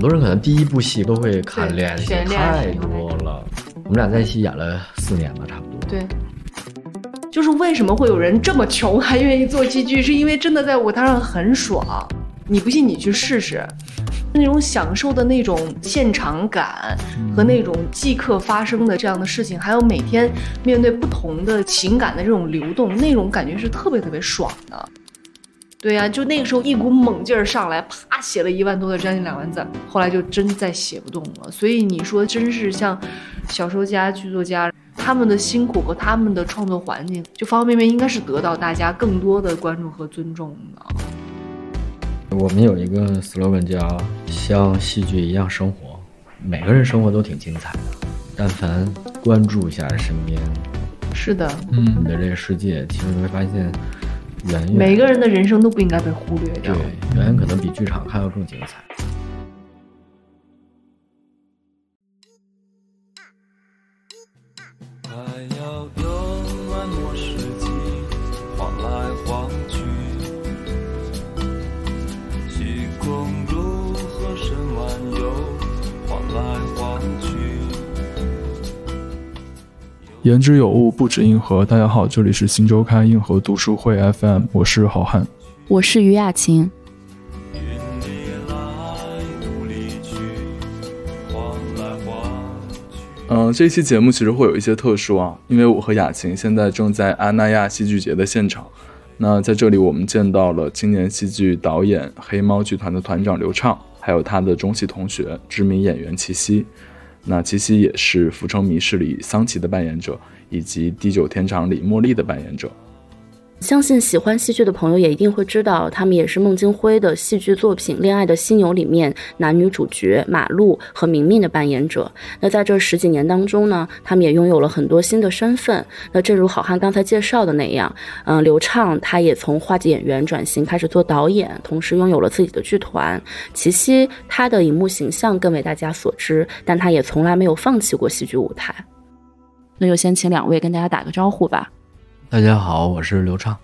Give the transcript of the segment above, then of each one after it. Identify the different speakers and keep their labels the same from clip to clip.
Speaker 1: 很多人可能第一部戏都会看恋爱戏，
Speaker 2: 选恋爱
Speaker 1: 太多了。我们俩在一起演了四年吧，差不多。
Speaker 2: 对，就是为什么会有人这么穷还愿意做戏剧，是因为真的在舞台上很爽。你不信你去试试，那种享受的那种现场感和那种即刻发生的这样的事情，还有每天面对不同的情感的这种流动，那种感觉是特别特别爽的。对呀、就那个时候一股猛劲儿上来，啪写了一万多的将近两万字，后来就真再写不动了。所以你说真是像小说家、剧作家，他们的辛苦和他们的创作环境，就方方面面应该是得到大家更多的关注和尊重的。
Speaker 1: 我们有一个 slogan 叫“像戏剧一样生活”，每个人生活都挺精彩的，但凡关注一下身边
Speaker 2: 是的，嗯
Speaker 1: 你的这个世界，其实你会发现
Speaker 2: 每个人的人生都不应该被忽略掉
Speaker 1: 对。远远可能比剧场看要更精彩。
Speaker 3: 言之有物，不止硬核。大家好，这里是新周刊硬核读书会 FM，我是郝汉。
Speaker 4: 我是于雅琴。
Speaker 3: 嗯、这期节目其实会有一些特殊啊，因为我和雅琴现在正在阿那亚戏剧节的现场。那在这里，我们见到了青年戏剧导演黑猫剧团的团长刘畅，还有他的中戏同学知名演员齐溪。那齐溪也是《浮城谜事》里桑琪的扮演者，以及《地久天长》里茉莉的扮演者。
Speaker 4: 相信喜欢戏剧的朋友也一定会知道，他们也是孟京辉的戏剧作品《恋爱的犀牛》里面男女主角马路和明明的扮演者。那在这十几年当中呢，他们也拥有了很多新的身份。那正如好汉刚才介绍的那样，嗯、刘畅他也从话剧演员转型开始做导演，同时拥有了自己的剧团。齐溪他的荧幕形象更为大家所知，但他也从来没有放弃过戏剧舞台。那就先请两位跟大家打个招呼吧。
Speaker 1: 大家好，我是刘畅。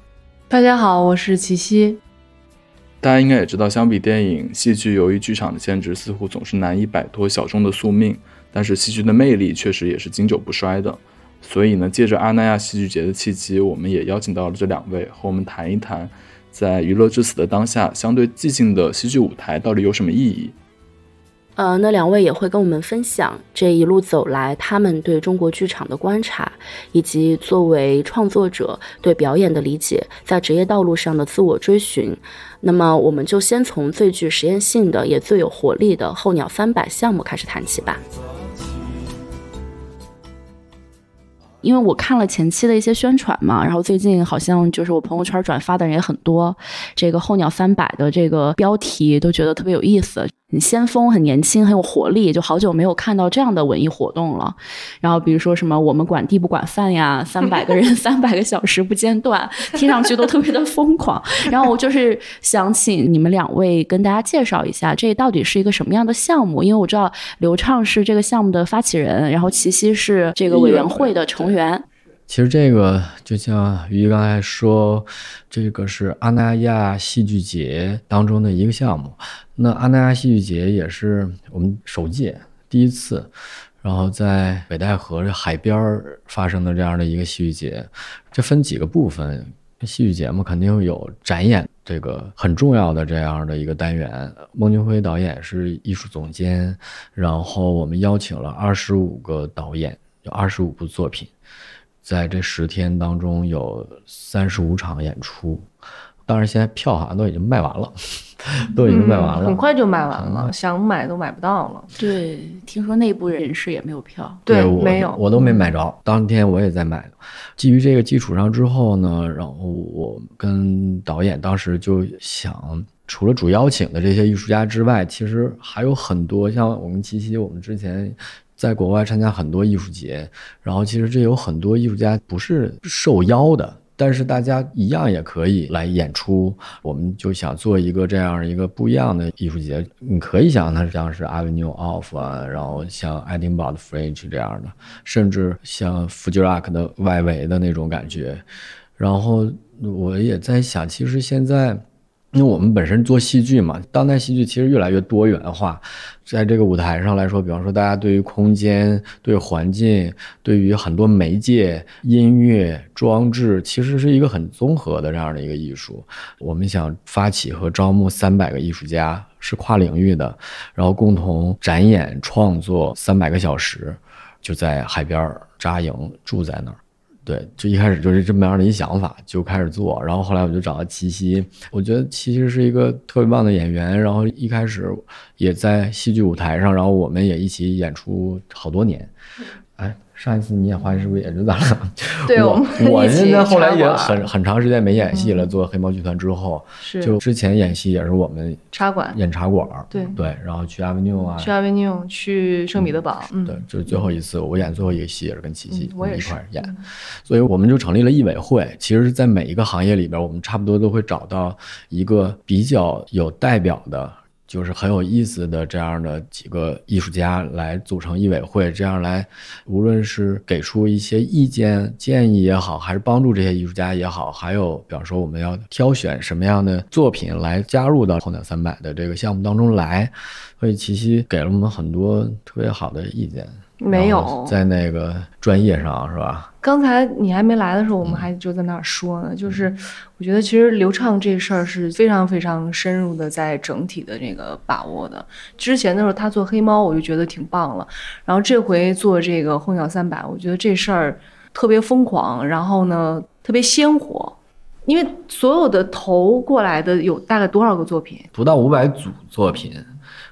Speaker 2: 大家好，我是齐溪。
Speaker 3: 大家应该也知道，相比电影，戏剧由于剧场的限制，似乎总是难以摆脱小众的宿命。但是戏剧的魅力确实也是经久不衰的。所以呢，借着阿那亚戏剧节的契机，我们也邀请到了这两位和我们谈一谈，在娱乐至死的当下，相对寂静的戏剧舞台到底有什么意义？
Speaker 4: 呃，那两位也会跟我们分享这一路走来他们对中国剧场的观察，以及作为创作者对表演的理解，在职业道路上的自我追寻。那么，我们就先从最具实验性的，也最有活力的候鸟三百项目开始谈起吧。因为我看了前期的一些宣传嘛，然后最近好像就是我朋友圈转发的人也很多，这个候鸟三百的这个标题都觉得特别有意思，很先锋、很年轻、很有活力，就好久没有看到这样的文艺活动了。然后比如说什么我们管地不管饭呀，三百个人 三百个小时不间断，听上去都特别的疯狂。然后我就是想请你们两位跟大家介绍一下，这到底是一个什么样的项目？因为我知道刘畅是这个项目的发起人，然后齐溪是这个委员会的成员。
Speaker 1: 其实这个就像于刚才说，这个是阿那亚戏剧节当中的一个项目。那阿那亚戏剧节也是我们首届第一次，然后在北戴河这海边儿发生的这样的一个戏剧节。这分几个部分，戏剧节嘛，肯定有展演这个很重要的这样的一个单元。孟京辉导演是艺术总监，然后我们邀请了二十五个导演，有二十五部作品。在这十天当中有三十五场演出，当然现在票好像都已经卖完了，都已经卖完了。
Speaker 2: 嗯很快就卖完了，
Speaker 1: 嗯
Speaker 2: 想买都买不到了。
Speaker 4: 对，听说内部人士也没有票。
Speaker 2: 对，
Speaker 1: 我
Speaker 2: 没有，
Speaker 1: 我都没买着。当天我也在买。基于这个基础上之后呢，然后我跟导演当时就想，除了主邀请的这些艺术家之外，其实还有很多像我们琪琪，我们之前。在国外参加很多艺术节，然后其实这有很多艺术家不是受邀的，但是大家一样也可以来演出。我们就想做一个这样一个不一样的艺术节，你可以想它像是 Avenue of 啊，然后像 Edinburgh 的 Fringe 这样的，甚至像 Fujirak 的外围的那种感觉。然后我也在想，其实现在。因为我们本身做戏剧嘛，当代戏剧其实越来越多元化，在这个舞台上来说，比方说大家对于空间、对环境、对于很多媒介、音乐、装置，其实是一个很综合的这样的一个艺术。我们想发起和招募三百个艺术家，是跨领域的，然后共同展演创作三百个小时，就在海边扎营住在那儿。对，就一开始就是这么样的一想法，就开始做。然后后来我就找到齐溪，我觉得齐溪是一个特别棒的演员。然后一开始也在戏剧舞台上，然后我们也一起演出好多年。哎，上一次你演花是不是也知道了？我
Speaker 2: 对我们
Speaker 1: 我现在后来也很很长时间没演戏了，做黑猫剧团之后，
Speaker 2: 是
Speaker 1: 就之前演戏也是我们
Speaker 2: 插管，
Speaker 1: 演茶馆儿，
Speaker 2: 对
Speaker 1: 对，然后去 Avenue 啊，
Speaker 2: 去阿维尼翁，去圣彼得堡，嗯，
Speaker 1: 对，就是最后一次我演最后一个戏也是跟琪琪一块儿演，所以我们就成立了艺委会。其实，在每一个行业里边，我们差不多都会找到一个比较有代表的。就是很有意思的这样的几个艺术家来组成艺委会，这样来，无论是给出一些意见建议也好，还是帮助这些艺术家也好，还有比方说我们要挑选什么样的作品来加入到后鸟三百的这个项目当中来，所以琪琪给了我们很多特别好的意见。
Speaker 2: 没有。
Speaker 1: 在那个专业上是吧？
Speaker 2: 刚才你还没来的时候，我
Speaker 1: 嗯
Speaker 2: 们还就在那儿说呢，就是我觉得其实流畅这事儿是非常非常深入的，在整体的这个把握的。之前的时候他做黑猫，我就觉得挺棒了，然后这回做这个候鸟三百，我觉得这事儿特别疯狂，然后呢特别鲜活。因为所有的投过来的有大概多少个作品？
Speaker 1: 不到五百组作品，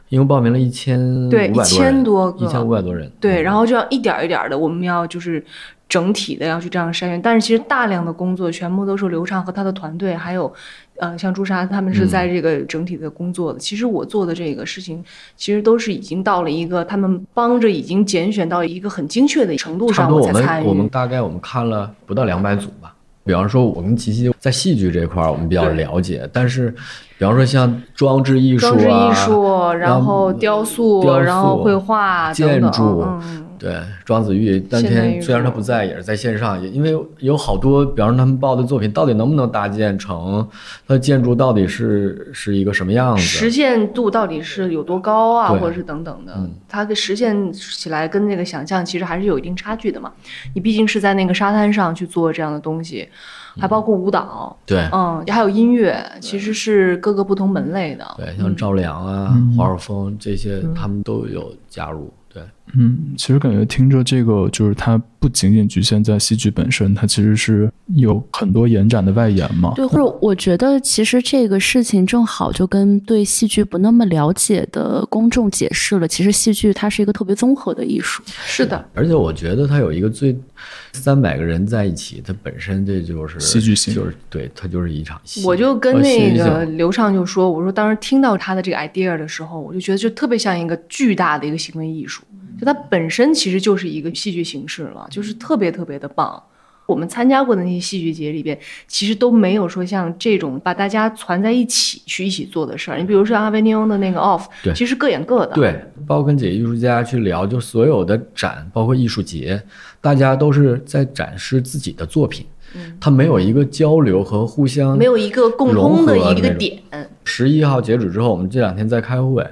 Speaker 1: 因为报名了一千
Speaker 2: 对
Speaker 1: 一千多人
Speaker 2: ，1000多个
Speaker 1: 一千五百多人。
Speaker 2: 对，
Speaker 1: 嗯
Speaker 2: 然后就要一点儿一点儿的，我们要就是整体的要去这样筛选。但是其实大量的工作全部都是刘畅和他的团队，还有呃像朱砂他们是在这个整体的工作的。其实我做的这个事情，其实都是已经到了一个他们帮着已经拣选到一个很精确的程度上，才参与。
Speaker 1: 们我们大概我们看了不到两百组吧。比方说，我跟琪琪在戏剧这块儿我们比较了解，但是比方说像装置艺术啊、
Speaker 2: 装置艺术，然后
Speaker 1: 嗯
Speaker 2: 雕塑，
Speaker 1: 雕塑
Speaker 2: 然后绘画
Speaker 1: 建筑
Speaker 2: 嗯，
Speaker 1: 对，庄子玉当天虽然他不在，也是在线上，也因为有好多，比方说他们报的作品到底能不能搭建成，它的建筑到底是是一个什么样
Speaker 2: 实？现度到底是有多高啊，或者是等等的
Speaker 1: 嗯，
Speaker 2: 它的实现起来跟那个想象其实还是有一定差距的嘛。你毕竟是在那个沙滩上去做这样的东西，还包括舞蹈，
Speaker 1: 对
Speaker 2: 嗯，还有音乐，其实是各个不同门类的。
Speaker 1: 对，像赵良啊、
Speaker 5: 嗯
Speaker 1: 华尔峰这些，他们都有加入。对，
Speaker 5: 嗯，其实感觉听着这个，就是它不仅仅局限在戏剧本身，它其实是有很多延展的外延嘛。
Speaker 4: 对，或者我觉得其实这个事情正好就跟对戏剧不那么了解的公众解释了，其实戏剧它是一个特别综合的艺术。
Speaker 2: 是的，
Speaker 1: 而且我觉得它有一个最三百个人在一起，它本身这就是
Speaker 5: 戏剧性
Speaker 1: 就是对，它就是一场戏。
Speaker 2: 我就跟那个刘畅就说，我说当时听到他的这个 idea 的时候，我就觉得就特别像一个巨大的一个行为艺术，就它本身其实就是一个戏剧形式了，就是特别特别的棒。我们参加过的那些戏剧节里边，其实都没有说像这种把大家攒在一起去一起做的事儿。你比如说阿维尼翁的那个 off，
Speaker 1: 对
Speaker 2: 其实各演各的。
Speaker 1: 对，包括跟几个艺术家去聊，就所有的展，包括艺术节，大家都是在展示自己的作品，它没有一个交流和互相
Speaker 2: 没有一个共通的一个点。
Speaker 1: 十一号截止之后，我们这两天在开会，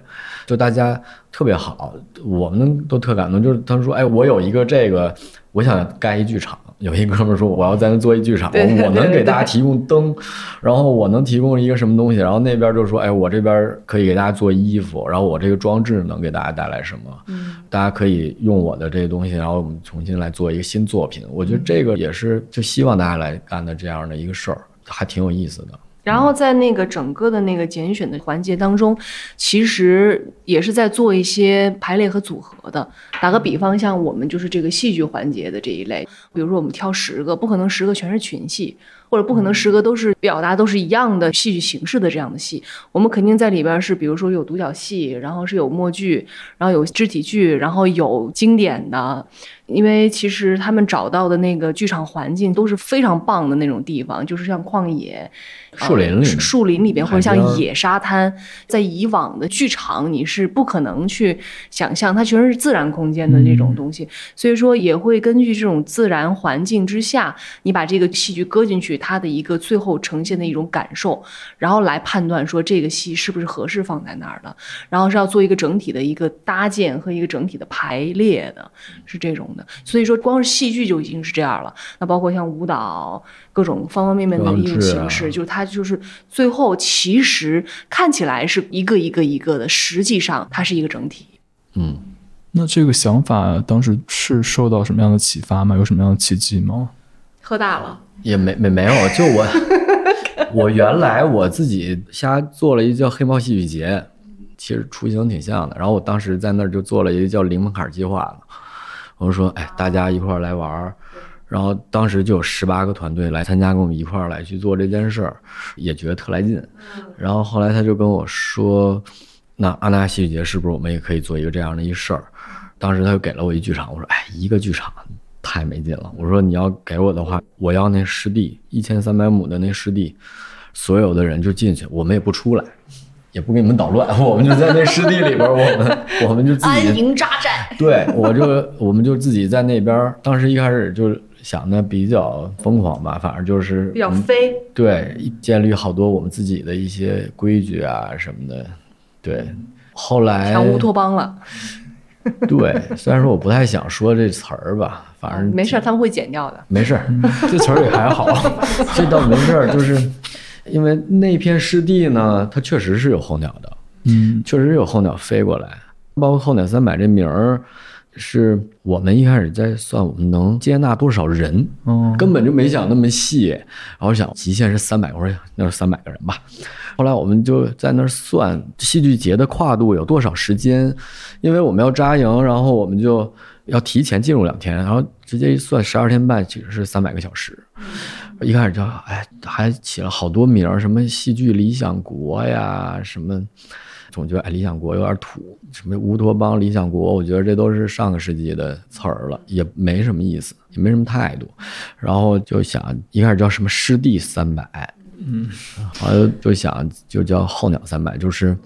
Speaker 1: 就大家特别好，我们都特感动。就是他们说，哎，我有一个这个，我想盖一剧场。有一哥们说，我要在那做一剧场，
Speaker 2: 对对
Speaker 1: 我能给大家提供灯，然后我能提供一个什么东西，然后那边就说，哎，我这边可以给大家做衣服，然后我这个装置能给大家带来什么，
Speaker 2: 嗯，
Speaker 1: 大家可以用我的这些东西，然后我们重新来做一个新作品。我觉得这个也是就希望大家来干的这样的一个事儿，还挺有意思的。
Speaker 2: 然后在那个整个的那个拣选的环节当中，其实也是在做一些排列和组合的。打个比方，像我们就是这个戏剧环节的这一类，比如说我们挑十个，不可能十个全是群戏，或者不可能十个都是表达都是一样的戏剧形式的这样的戏。我们肯定在里边是，比如说有独角戏，然后是有默剧，然后有肢体剧，然后有经典的。因为其实他们找到的那个剧场环境都是非常棒的那种地方，就是像旷野、
Speaker 1: 树林里
Speaker 2: 呃树林里边或者像野沙滩，在以往的剧场你是不可能去想象，它全是自然空间的那种东西，所以说也会根据这种自然环境之下，你把这个戏剧搁进去，它的一个最后呈现的一种感受，然后来判断说这个戏是不是合适放在那儿的，然后是要做一个整体的一个搭建和一个整体的排列的，是这种的。所以说，光是戏剧就已经是这样了。那包括像舞蹈各种方方面面的一种
Speaker 1: 装置啊
Speaker 2: 形式，就是它就是最后其实看起来是一个一个一个的，实际上它是一个整体。
Speaker 1: 嗯，
Speaker 3: 那这个想法当时是受到什么样的启发吗？有什么样的契机吗？
Speaker 2: 喝大了，
Speaker 1: 也没没没有，就我 我原来我自己瞎做了一个叫黑猫戏剧节，其实雏形挺像的。然后我当时在那儿就做了一个叫零门槛计划的，我说，哎，大家一块儿来玩儿。然后当时就有十八个团队来参加，跟我们一块儿来去做这件事儿，也觉得特来劲。然后后来他就跟我说，那阿那亚戏剧节是不是我们也可以做一个这样的一事儿？当时他就给了我一剧场，我说，哎，一个剧场太没劲了。我说你要给我的话，我要那湿地，一千三百亩的那湿地，所有的人就进去，我们也不出来，也不给你们捣乱，我们就在那湿地里边，我们 我们就自己
Speaker 2: 安营扎寨。
Speaker 1: 对，我就我们就自己在那边。当时一开始就想的比较疯狂吧，反正就是
Speaker 2: 比较
Speaker 1: 嗯
Speaker 2: 飞，
Speaker 1: 对，建立好多我们自己的一些规矩啊什么的。对，后来
Speaker 2: 像乌托邦了，
Speaker 1: 对，虽然说我不太想说这词儿吧，反正
Speaker 2: 没事儿，他们会剪掉的。
Speaker 1: 没事儿，这词儿也还好，这倒没事儿，就是因为那片湿地呢，它确实是有候鸟的，
Speaker 3: 嗯。
Speaker 1: 确实有候鸟飞过来，包括候鸟三百这名儿，是我们一开始在算我们能接纳多少人，
Speaker 3: 哦，
Speaker 1: 根本就没想那么细，然后想极限是三百，我说那就三百个人吧。后来我们就在那儿算戏剧节的跨度有多少时间，因为我们要扎营，然后我们就要提前进入两天，然后直接一算十二天半，其实是三百个小时。一开始就哎，还起了好多名儿，什么戏剧理想国呀，什么，总觉得哎理想国有点土，什么乌托邦、理想国，我觉得这都是上个世纪的词儿了，也没什么意思，也没什么态度。然后就想一开始叫什么湿地三百，嗯，后来就想就叫候鸟三百，就是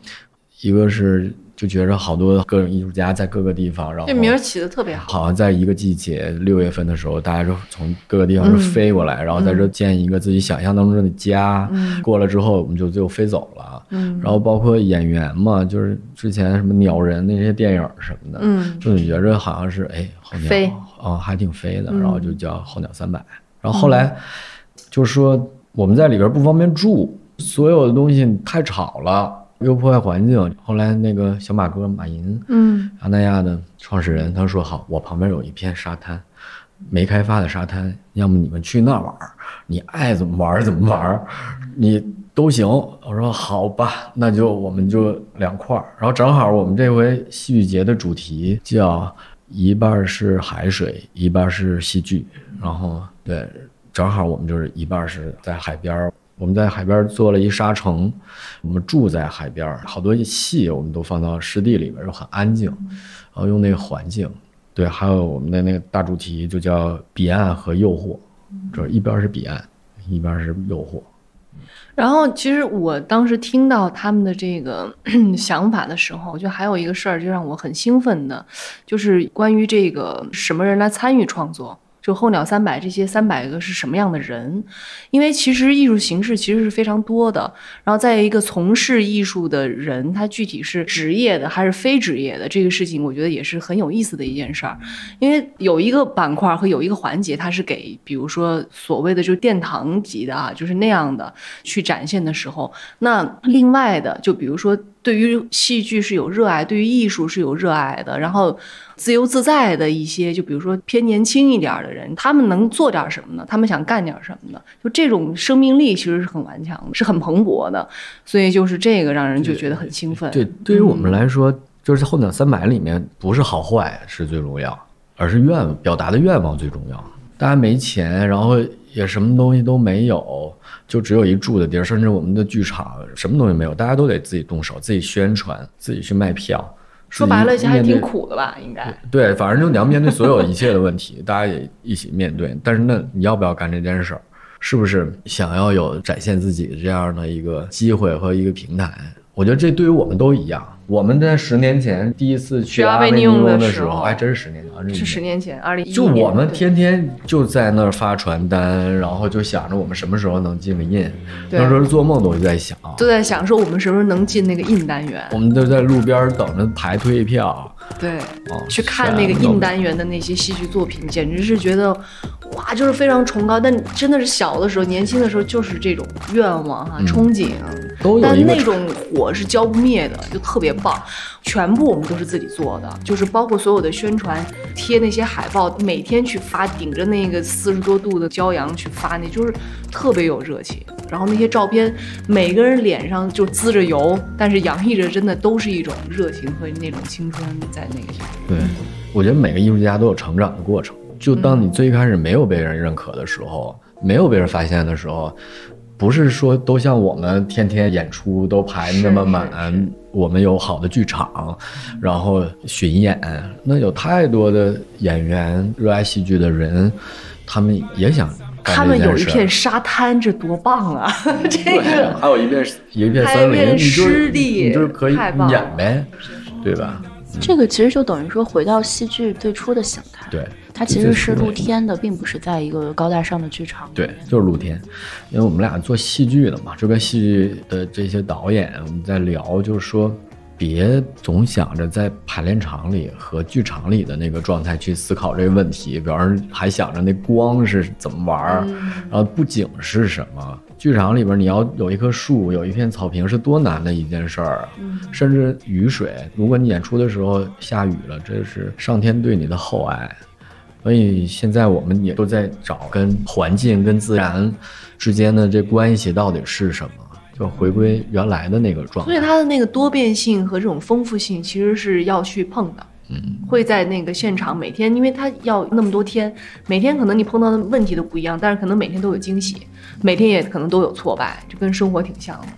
Speaker 1: 一个是就觉着好多各种艺术家在各个地方，然后
Speaker 2: 这名儿起的特别好。
Speaker 1: 好像在一个季节，六月份的时候，大家就从各个地方就飞过来，然后在这建一个自己想象当中的家。过了之后，我们就就飞走了。
Speaker 2: 嗯
Speaker 1: 然后包括演员嘛，就是之前什么鸟人那些电影什么的，
Speaker 2: 嗯
Speaker 1: 就你觉着好像是哎候鸟
Speaker 2: 飞
Speaker 1: 啊、还挺飞的，
Speaker 2: 嗯
Speaker 1: 然后就叫候鸟三百。然后后来就是说我们在里边不方便住，所有的东西太吵了，又破坏环境。后来那个小马哥马银，
Speaker 2: 嗯
Speaker 1: 阿那亚的创始人，他说好，我旁边有一片沙滩，没开发的沙滩，要么你们去那玩儿，你爱怎么玩儿怎么玩儿，你都行。我说好吧，那就我们就两块儿。然后正好我们这回戏剧节的主题叫一半是海水，一半是戏剧。然后对，正好我们就是一半是在海边儿。我们在海边做了一沙城，我们住在海边，好多戏我们都放到湿地里边儿，又很安静，然后用那个环境，对，还有我们的那个大主题就叫彼岸和诱惑，就是一边是彼岸，一边是诱惑。
Speaker 2: 然后，其实我当时听到他们的这个 想法的时候，我觉得还有一个事儿就让我很兴奋的，就是关于这个什么人来参与创作。就候鸟三百这些三百个是什么样的人？因为其实艺术形式其实是非常多的，然后在一个从事艺术的人，他具体是职业的还是非职业的，这个事情我觉得也是很有意思的一件事儿。因为有一个板块和有一个环节，它是给比如说所谓的就殿堂级的啊，就是那样的去展现的时候，那另外的就比如说对于戏剧是有热爱，对于艺术是有热爱的，然后自由自在的一些，就比如说偏年轻一点的人，他们能做点什么呢？他们想干点什么呢？就这种生命力其实是很顽强的，是很蓬勃的，所以就是这个让人就觉得很兴奋。
Speaker 1: 对，对于我们来说，就是后脑三百里面不是好坏是最重要，而是愿表达的愿望最重要。大家没钱，然后也什么东西都没有，就只有一住的地儿，甚至我们的剧场什么东西没有，大家都得自己动手，自己宣传，自己去卖票。
Speaker 2: 说白了，还挺
Speaker 1: 一面对
Speaker 2: 苦的吧？应该。
Speaker 1: 对，反正就你要面对所有一切的问题，大家也一起面对。但是那你要不要干这件事儿？是不是想要有展现自己这样的一个机会和一个平台？我觉得这对于我们都一样。我们在十年前第一次去
Speaker 2: 去阿维尼翁的时候
Speaker 1: 翁的时候，哎，真是十年前，啊
Speaker 2: 是十年前，二零一
Speaker 1: 就我们天天就在那儿发传单，然后就想着我们什么时候能进个印，那时候做梦都在想，
Speaker 2: 都在想说我们什么时候能进那个印单元。
Speaker 1: 我，们都在路边等着排退票，
Speaker 2: 对，
Speaker 1: 哦，
Speaker 2: 去看那个印单元的那些戏剧作品，简直是觉得哇，就是非常崇高。但真的是小的时候、年轻的时候就是这种愿望哈、
Speaker 1: 嗯
Speaker 2: 憧憬，
Speaker 1: 都有
Speaker 2: 但那种火是浇不灭的，就特别棒。全部我们都是自己做的，就是包括所有的宣传、贴那些海报，每天去发，顶着那个四十多度的骄阳去发，那就是特别有热情。然后那些照片，每个人脸上就滋着油，但是洋溢着真的都是一种热情和那种青春在那个上。
Speaker 1: 对，我觉得每个艺术家都有成长的过程。就当你最开始没有被人认可的时候，没有被人发现的时候，不是说都像我们天天演出都排那么满，
Speaker 2: 是是
Speaker 1: 我们有好的剧场，然后巡演，那有太多的演员、热爱戏剧的人，他们也想干
Speaker 2: 他们有一片沙滩，这多棒啊！这，个
Speaker 1: 还有一片一片森林，你就是
Speaker 2: 湿地
Speaker 1: 你就是可以演呗，对吧？
Speaker 4: 这个其实就等于说回到戏剧最初的形态，
Speaker 1: 对，
Speaker 4: 它其实是露天的，并不是在一个高大上的剧场
Speaker 1: 对。，就是露天，因为我们俩做戏剧的嘛，这边戏剧的这些导演我们在聊，就是说，别总想着在排练场里和剧场里的那个状态去思考这个问题，比方说还想着那光是怎么玩儿，然后布景是什么。剧场里边你要有一棵树，有一片草坪是多难的一件事儿啊！甚至雨水，如果你演出的时候下雨了，这是上天对你的厚爱。所以现在我们也都在找跟环境、跟自然之间的这关系到底是什么，就回归原来的那个状态。
Speaker 2: 所以它的那个多变性和这种丰富性其实是要去碰的。嗯，会在那个现场每天，因为它要那么多天，每天可能你碰到的问题都不一样，但是可能每天都有惊喜，每天也可能都有挫败，就跟生活挺像的。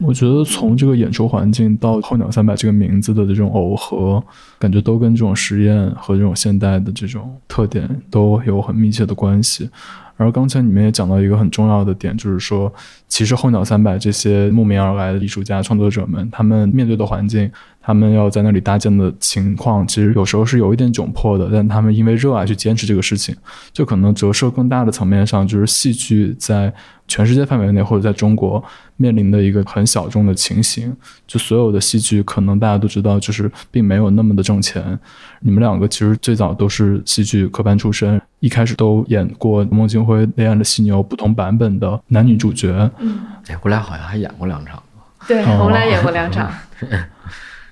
Speaker 3: 我觉得从这个演出环境到候鸟三百这个名字的这种耦合，感觉都跟这种实验和这种现代的这种特点都有很密切的关系。而刚才你们也讲到一个很重要的点，就是说，其实候鸟三百这些慕名而来的艺术家、创作者们，他们面对的环境，他们要在那里搭建的情况，其实有时候是有一点窘迫的，但他们因为热爱去坚持这个事情，就可能折射更大的层面上，就是戏剧在全世界范围内或者在中国面临的一个很小众的情形。就所有的戏剧，可能大家都知道，就是并没有那么的挣钱。你们两个其实最早都是戏剧科班出身，一开始都演过孟京辉《黑暗的犀牛》不同版本的男女主角。
Speaker 1: 哎，我俩好像还演过两场。
Speaker 2: 对，
Speaker 3: 哦
Speaker 2: 我们俩演过两场，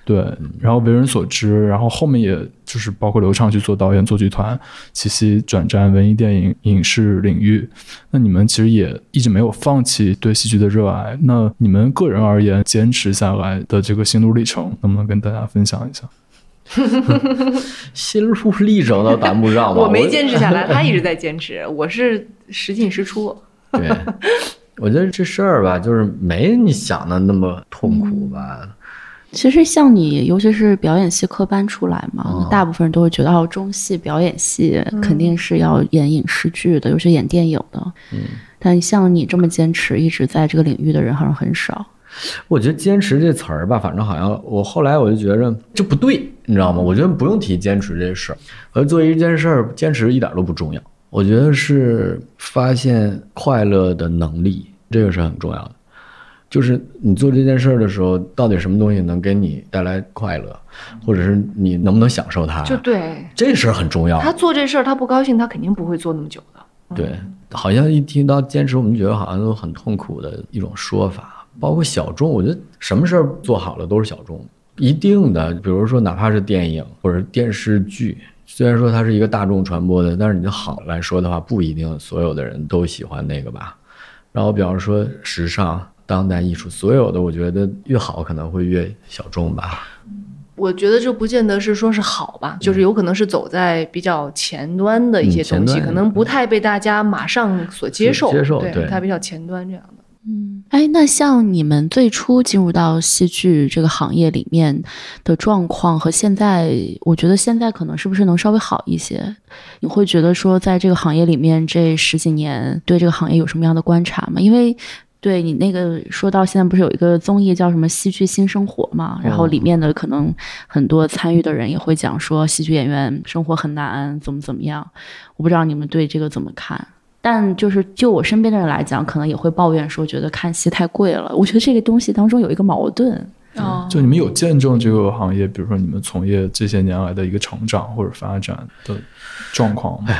Speaker 3: 对，然后为人所知，然后后面也就是包括刘畅去做导演、做剧团，齐齐转战文艺电影、影视领域。那你们其实也一直没有放弃对戏剧的热爱。那你们个人而言，坚持下来的这个心路历程，能不能跟大家分享一下？
Speaker 1: 心路历程倒谈不上吧，
Speaker 2: 我没坚持下来，他一直在坚持，我是时进时出。
Speaker 1: 对，我觉得这事儿吧，就是没你想的那么痛苦吧。
Speaker 4: 其实像你，尤其是表演系科班出来嘛，
Speaker 1: 哦
Speaker 4: 大部分人都会觉得哦，中戏表演系肯定是要演影视剧的，尤其演电影的。
Speaker 1: 嗯，
Speaker 4: 但像你这么坚持一直在这个领域的人好像很少。
Speaker 1: 我觉得“坚持”这词儿吧，反正好像我后来我就觉着这不对，你知道吗？我觉得不用提坚持这事儿，而做一件事儿，坚持一点都不重要。我觉得是发现快乐的能力，这个是很重要的。就是你做这件事儿的时候，到底什么东西能给你带来快乐，或者是你能不能享受它，
Speaker 2: 就对
Speaker 1: 这事儿很重要。
Speaker 2: 他做这事儿，他不高兴，他肯定不会做那么久的。
Speaker 1: 对，好像一听到坚持，我们觉得好像都很痛苦的一种说法。包括小众，我觉得什么事儿做好了都是小众，一定的。比如说，哪怕是电影或者电视剧，虽然说它是一个大众传播的，但是你就好来说的话，不一定所有的人都喜欢那个吧。然后，比方说时尚、当代艺术，所有的我觉得越好可能会越小众吧。
Speaker 2: 我觉得这不见得是说是好吧，就是有可能是走在比较前端的一些东西，
Speaker 1: 嗯
Speaker 2: 可能不太被大家马上所接受，
Speaker 1: 接受对
Speaker 2: 它比较前端这样的。
Speaker 4: 嗯，哎，那像你们最初进入到戏剧这个行业里面的状况和现在，我觉得现在可能是不是能稍微好一些？你会觉得说，在这个行业里面这十几年，对这个行业有什么样的观察吗？因为对你那个说到现在不是有一个综艺叫什么《戏剧新生活》嘛，然后里面的可能很多参与的人也会讲说，戏剧演员生活很难，怎么怎么样。我不知道你们对这个怎么看？但就是就我身边的人来讲，可能也会抱怨说，觉得看戏太贵了。我觉得这个东西当中有一个矛盾。
Speaker 2: 嗯
Speaker 3: 就你们有见证这个行业，比如说你们从业这些年来的一个成长或者发展的状况吗？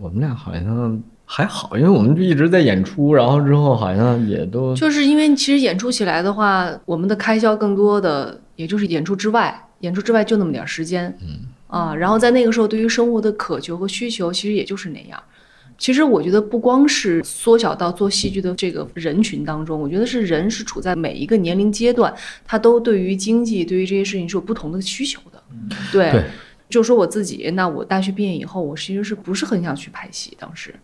Speaker 1: 我们俩好像还好，因为我们就一直在演出，然后之后好像也都
Speaker 2: 就是因为其实演出起来的话，我们的开销更多的也就是演出之外，演出之外就那么点时间，嗯啊，然后在那个时候对于生活的渴求和需求，其实也就是那样。其实我觉得不光是缩小到做戏剧的这个人群当中，我觉得是人是处在每一个年龄阶段，他都对于经济、对于这些事情是有不同的需求的。对，
Speaker 1: 对
Speaker 2: 就说我自己，那我大学毕业以后，我其实是不是很想去拍戏？当时，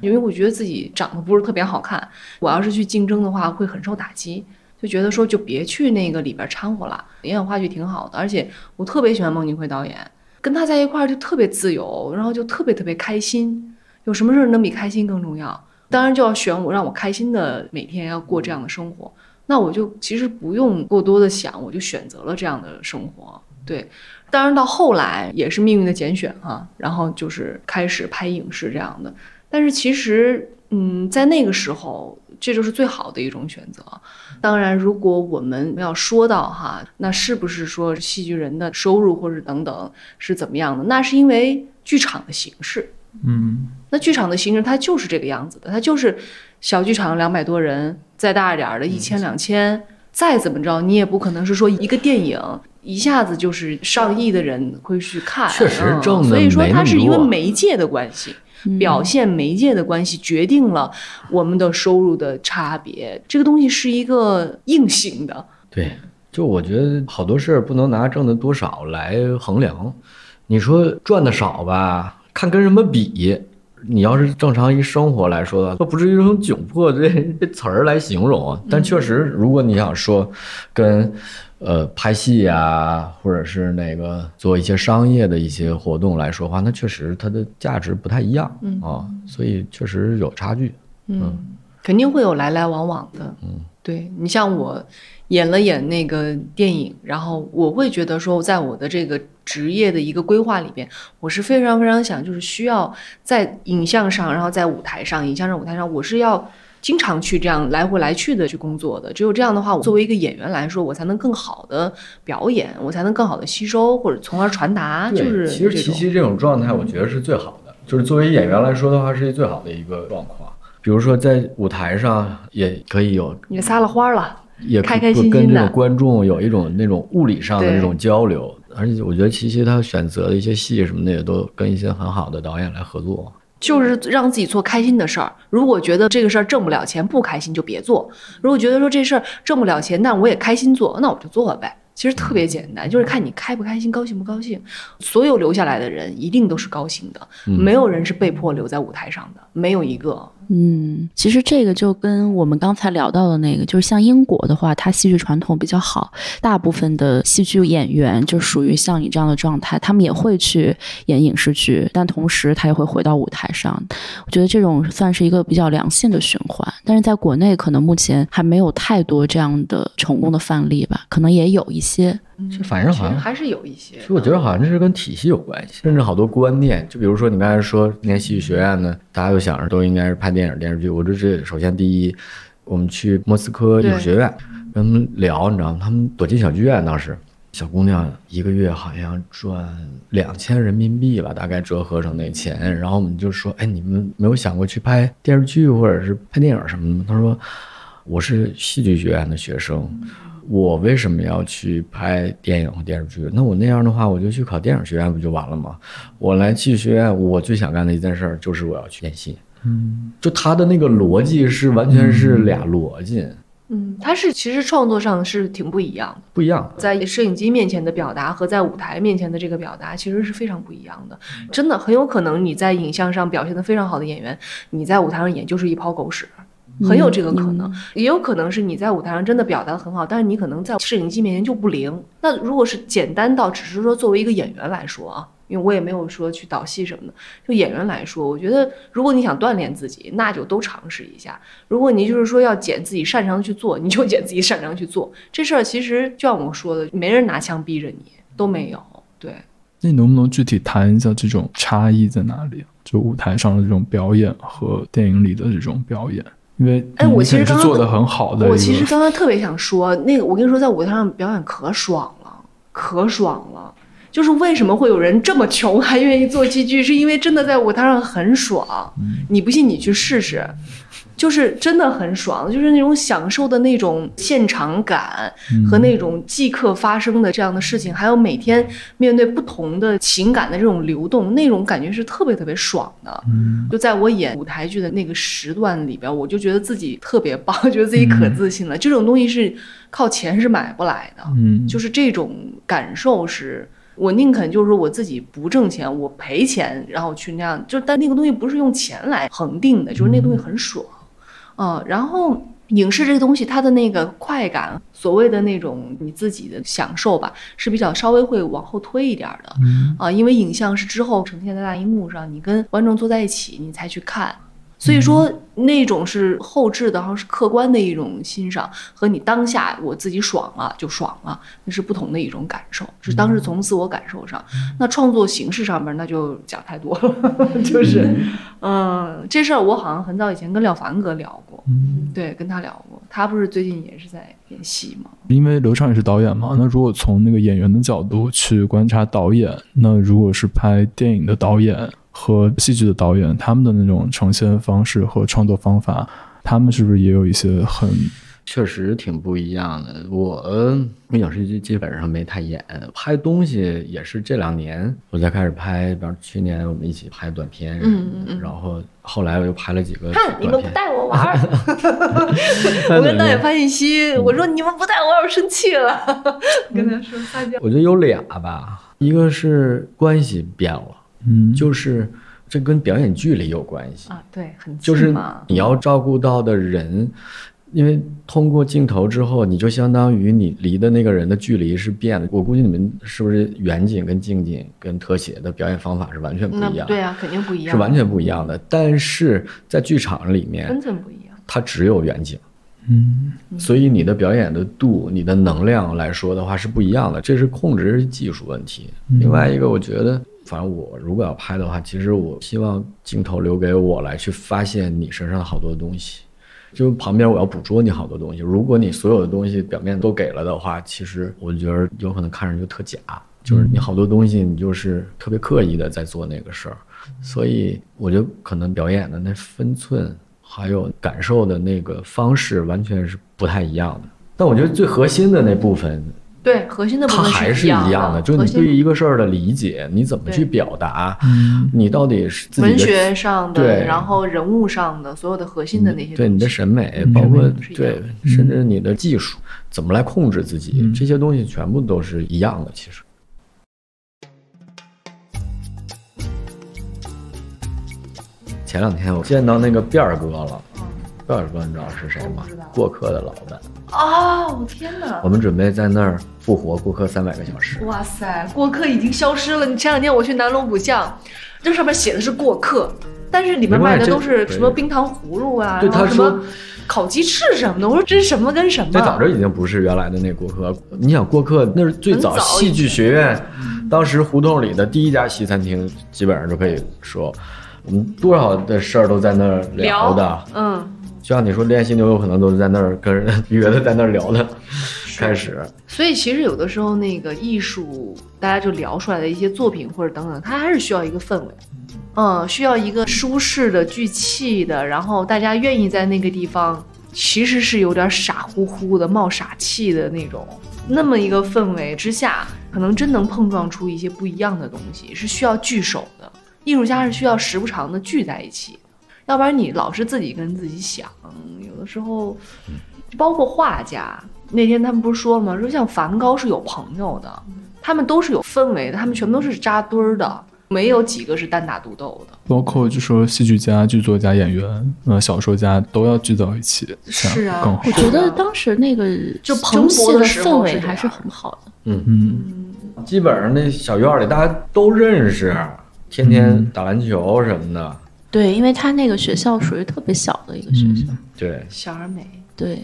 Speaker 2: 因为我觉得自己长得不是特别好看，我要是去竞争的话，会很受打击。就觉得说就别去那个里边掺和了，演演话剧挺好的，而且我特别喜欢孟京辉导演，跟他在一块儿就特别自由，然后就特别特别开心，有什么事儿能比开心更重要？当然就要选我让我开心的每天要过这样的生活，那我就其实不用过多的想，我就选择了这样的生活。对，当然到后来也是命运的拣选哈、然后就是开始拍影视这样的，但是其实嗯，在那个时候这就是最好的一种选择。当然，如果我们要说到哈，那是不是说戏剧人的收入或者等等是怎么样的？那是因为剧场的形式。
Speaker 3: 嗯，
Speaker 2: 那剧场的形式它就是这个样子的，它就是小剧场两百多人，再大一点儿的一千两千，再怎么着你也不可能是说一个电影一下子就是上亿的人会去看，
Speaker 1: 确实
Speaker 2: 嗯
Speaker 1: 挣得
Speaker 2: 所以说它是因为媒介的关系。
Speaker 4: 嗯
Speaker 2: 表现媒介的关系决定了我们的收入的差别，这个东西是一个硬性的。
Speaker 1: 对，就我觉得好多事儿不能拿挣的多少来衡量。你说赚的少吧，看跟什么比。你要是正常一生活来说的话，都不至于用窘迫这这词儿来形容啊。但确实，如果你想说跟呃拍戏呀、或者是那个做一些商业的一些活动来说话，那确实它的价值不太一样啊，所以确实有差距。
Speaker 2: 嗯，肯定会有来来往往的。嗯，对你像我演了演那个电影，然后我会觉得说，在我的这个职业的一个规划里边，我是非常非常想，就是需要在影像上，然后在舞台上，影像上、舞台上，我是要。经常去这样来回来去的去工作的，只有这样的话，我作为一个演员来说，我才能更好的表演，我才能更好的吸收，或者从而传达。就，是
Speaker 1: 其实琪琪这种状态，我觉得是最好的，就是作为演员来说的话，是最好的一个状况。比如说在舞台上也可以有，
Speaker 2: 也撒了欢儿了，
Speaker 1: 也
Speaker 2: 开开心心的
Speaker 1: 跟这种观众有一种那种物理上的
Speaker 2: 对
Speaker 1: 这种交流，而且我觉得琪琪她选择的一些戏什么的，也都跟一些很好的导演来合作。
Speaker 2: 就是让自己做开心的事儿。如果觉得这个事儿挣不了钱，不开心就别做；如果觉得说这事儿挣不了钱，但我也开心做，那我就做呗。其实特别简单，就是看你开不开心，高兴不高兴。所有留下来的人一定都是高兴的，没有人是被迫留在舞台上的，没有一个。
Speaker 4: 嗯，其实这个就跟我们刚才聊到的那个，就是像英国的话，它戏剧传统比较好，大部分的戏剧演员就属于像你这样的状态，他们也会去演影视剧，但同时他也会回到舞台上。我觉得这种算是一个比较良性的循环，但是在国内可能目前还没有太多这样的成功的范例吧，可能也有一些。
Speaker 1: 这反正好像
Speaker 2: 还是有一些。
Speaker 1: 其实我觉得好像这是跟体系有关系，甚至好多观念，就比如说你刚才说念戏剧学院呢，大家都想着都应该是拍电影电视剧。我这这首先第一，我们去莫斯科艺术学院跟他们聊，你知道吗？他们躲进小剧院当时。小姑娘一个月好像赚两千人民币吧，大概折合成那钱。然后我们就说，哎，你们没有想过去拍电视剧或者是拍电影什么的吗？他说，我是戏剧学院的学生，我为什么要去拍电影和电视剧？那我那样的话，我就去考电影学院不就完了吗？我来戏剧学院，我最想干的一件事儿就是我要去演戏。嗯，就他的那个逻辑是完全是俩逻辑，
Speaker 2: 嗯，他是其实创作上是挺不一样的。
Speaker 1: 不一样。
Speaker 2: 在摄影机面前的表达和在舞台面前的这个表达其实是非常不一样的。真的很有可能你在影像上表现的非常好的演员，你在舞台上演就是一泡狗屎。很有这个可能，
Speaker 4: 嗯
Speaker 2: 也有可能是你在舞台上真的表达得很好，但是你可能在摄影机面前就不灵。那如果是简单到只是说作为一个演员来说啊，因为我也没有说去导戏什么的，就演员来说，我觉得如果你想锻炼自己，那就都尝试一下。如果你就是说要捡自己擅长的去做，你就捡自己擅长去做。这事儿其实就像我说的，没人拿枪逼着你，都没有。对，
Speaker 3: 那你能不能具体谈一下这种差异在哪里？就舞台上的这种表演和电影里的这种表演，因为
Speaker 2: 哎我其实刚刚
Speaker 3: 做的很好的，
Speaker 2: 我其实刚刚特别想说，那个我跟你说，在舞台上表演可爽了，可爽了。就是为什么会有人这么穷还愿意做戏剧，是因为真的在舞台上很爽。你不信你去试试，就是真的很爽，就是那种享受的那种现场感和那种即刻发生的这样的事情，还有每天面对不同的情感的这种流动，那种感觉是特别特别爽的。就在我演舞台剧的那个时段里边，我就觉得自己特别棒，觉得自己可自信了。这种东西是靠钱是买不来的，
Speaker 3: 嗯，
Speaker 2: 就是这种感受是。我宁肯就是说我自己不挣钱，我赔钱，然后去那样，就但那个东西不是用钱来恒定的，就是那个东西很爽，嗯，然后影视这个东西，它的那个快感，所谓的那种你自己的享受吧，是比较稍微会往后推一点儿的，啊，因为影像是之后呈现在大荧幕上，你跟观众坐在一起，你才去看。所以说，那种是后置的，好像是客观的一种欣赏，和你当下我自己爽了就爽了，那是不同的一种感受，是当时从自我感受上。那创作形式上面，那就讲太多了，就是，嗯，这事儿我好像很早以前跟廖凡哥聊过，对，跟他聊过，他不是最近也是在演戏吗？
Speaker 3: 因为刘畅也是导演嘛，那如果从那个演员的角度去观察导演，那如果是拍电影的导演和戏剧的导演，他们的那种呈现方式和创作方法，他们是不是也有一些很
Speaker 1: 确实挺不一样的。我呃影视剧基本上没太演，拍东西也是这两年我才开始拍。比方去年我们一起拍短片，
Speaker 2: 嗯嗯嗯
Speaker 1: 然后后来我又拍了几个
Speaker 2: 看你们不
Speaker 1: 短片。
Speaker 2: 带我玩儿，我跟导演发信息，我说你们不带我玩，我生气了，跟他说撒娇。
Speaker 1: 我觉得有俩吧，一个是关系变了，
Speaker 3: 嗯
Speaker 1: 就是这跟表演距离有关系。
Speaker 2: 啊，对，很
Speaker 1: 就是
Speaker 2: 近嘛。
Speaker 1: 你要照顾到的人，因为通过镜头之后，你就相当于你离的那个人的距离是变的。我估计你们是不是远景跟近景跟特写的表演方法是完全不一样，
Speaker 2: 对啊，肯定不一样，
Speaker 1: 是完全不一样的。但是在剧场里面
Speaker 2: 根，本不一样。
Speaker 1: 它只有远景。
Speaker 3: 嗯
Speaker 1: 所以你的表演的度、你的能量来说的话是不一样的，这是控制技术问题。另外一个，我觉得，反正我如果要拍的话，其实我希望镜头留给我来去发现你身上的好多东西，就旁边我要捕捉你好多东西。如果你所有的东西表面都给了的话，其实我觉得有可能看着就特假，就是你好多东西你就是特别刻意的在做那个事儿，所以我觉得可能表演的那分寸。还有感受的那个方式完全是不太一样的。但我觉得最核心的那部分，
Speaker 2: 对，核心的部分
Speaker 1: 它还是
Speaker 2: 一
Speaker 1: 一样
Speaker 2: 的，
Speaker 1: 就你对于一个事儿的理解，你怎么去表达，
Speaker 3: 嗯
Speaker 1: 你到底是自己
Speaker 2: 文学上的，
Speaker 1: 对
Speaker 2: 然后人物上的所有的核心的那些东西，
Speaker 1: 对你的审美，
Speaker 3: 嗯
Speaker 1: 包括对，甚至你的技术怎么来控制自己，
Speaker 3: 嗯
Speaker 1: 这些东西全部都是一样的。其实，前两天我见到那个辫儿哥了，辫儿哥你知道是谁吗？过客的老板。
Speaker 2: 哦！我天哪
Speaker 1: 我！们准备在那儿复活过客三百个小时。
Speaker 2: 哇塞，过客已经消失了。你前两天我去南锣鼓巷，这上面写的是过客，但是里面卖的都是什么冰糖葫芦啊，
Speaker 1: 对他
Speaker 2: 然后什么
Speaker 1: 说
Speaker 2: 烤鸡翅什么的。我说这是什么跟什么？
Speaker 1: 这早就已经不是原来的那过客。你想过客那是最早戏剧学院，当时胡同里的第一家西餐厅，基本上就可以说，我们多少的事儿都在那儿聊的。
Speaker 2: 嗯，
Speaker 1: 就像你说练习牛，有可能都是在那儿跟人 约的，在那儿聊的。开始，
Speaker 2: 所以其实有的时候那个艺术，大家就聊出来的一些作品或者等等，它还是需要一个氛围，嗯，需要一个舒适的、聚气的，然后大家愿意在那个地方，其实是有点傻乎乎的、冒傻气的那种，那么一个氛围之下，可能真能碰撞出一些不一样的东西，是需要聚首的。艺术家是需要时不常的聚在一起的，要不然你老是自己跟自己想，有的时候，包括画家，那天他们不是说了吗？说像梵高是有朋友的，他们都是有氛围的，他们全部都是扎堆儿的。没有几个是单打独斗的。
Speaker 3: 包括就说戏剧家、剧作家、演员、呃小说家都要聚到一起，
Speaker 2: 是啊
Speaker 3: 更好
Speaker 4: 我。觉得当时那个
Speaker 2: 就蓬勃的
Speaker 4: 氛围还是很好的。
Speaker 3: 嗯嗯，
Speaker 1: 基本上那小院里大家都认识，天天打篮球什么的。
Speaker 4: 对，因为他那个学校属于特别小的一个学校。
Speaker 1: 对，
Speaker 2: 小而美，
Speaker 4: 对，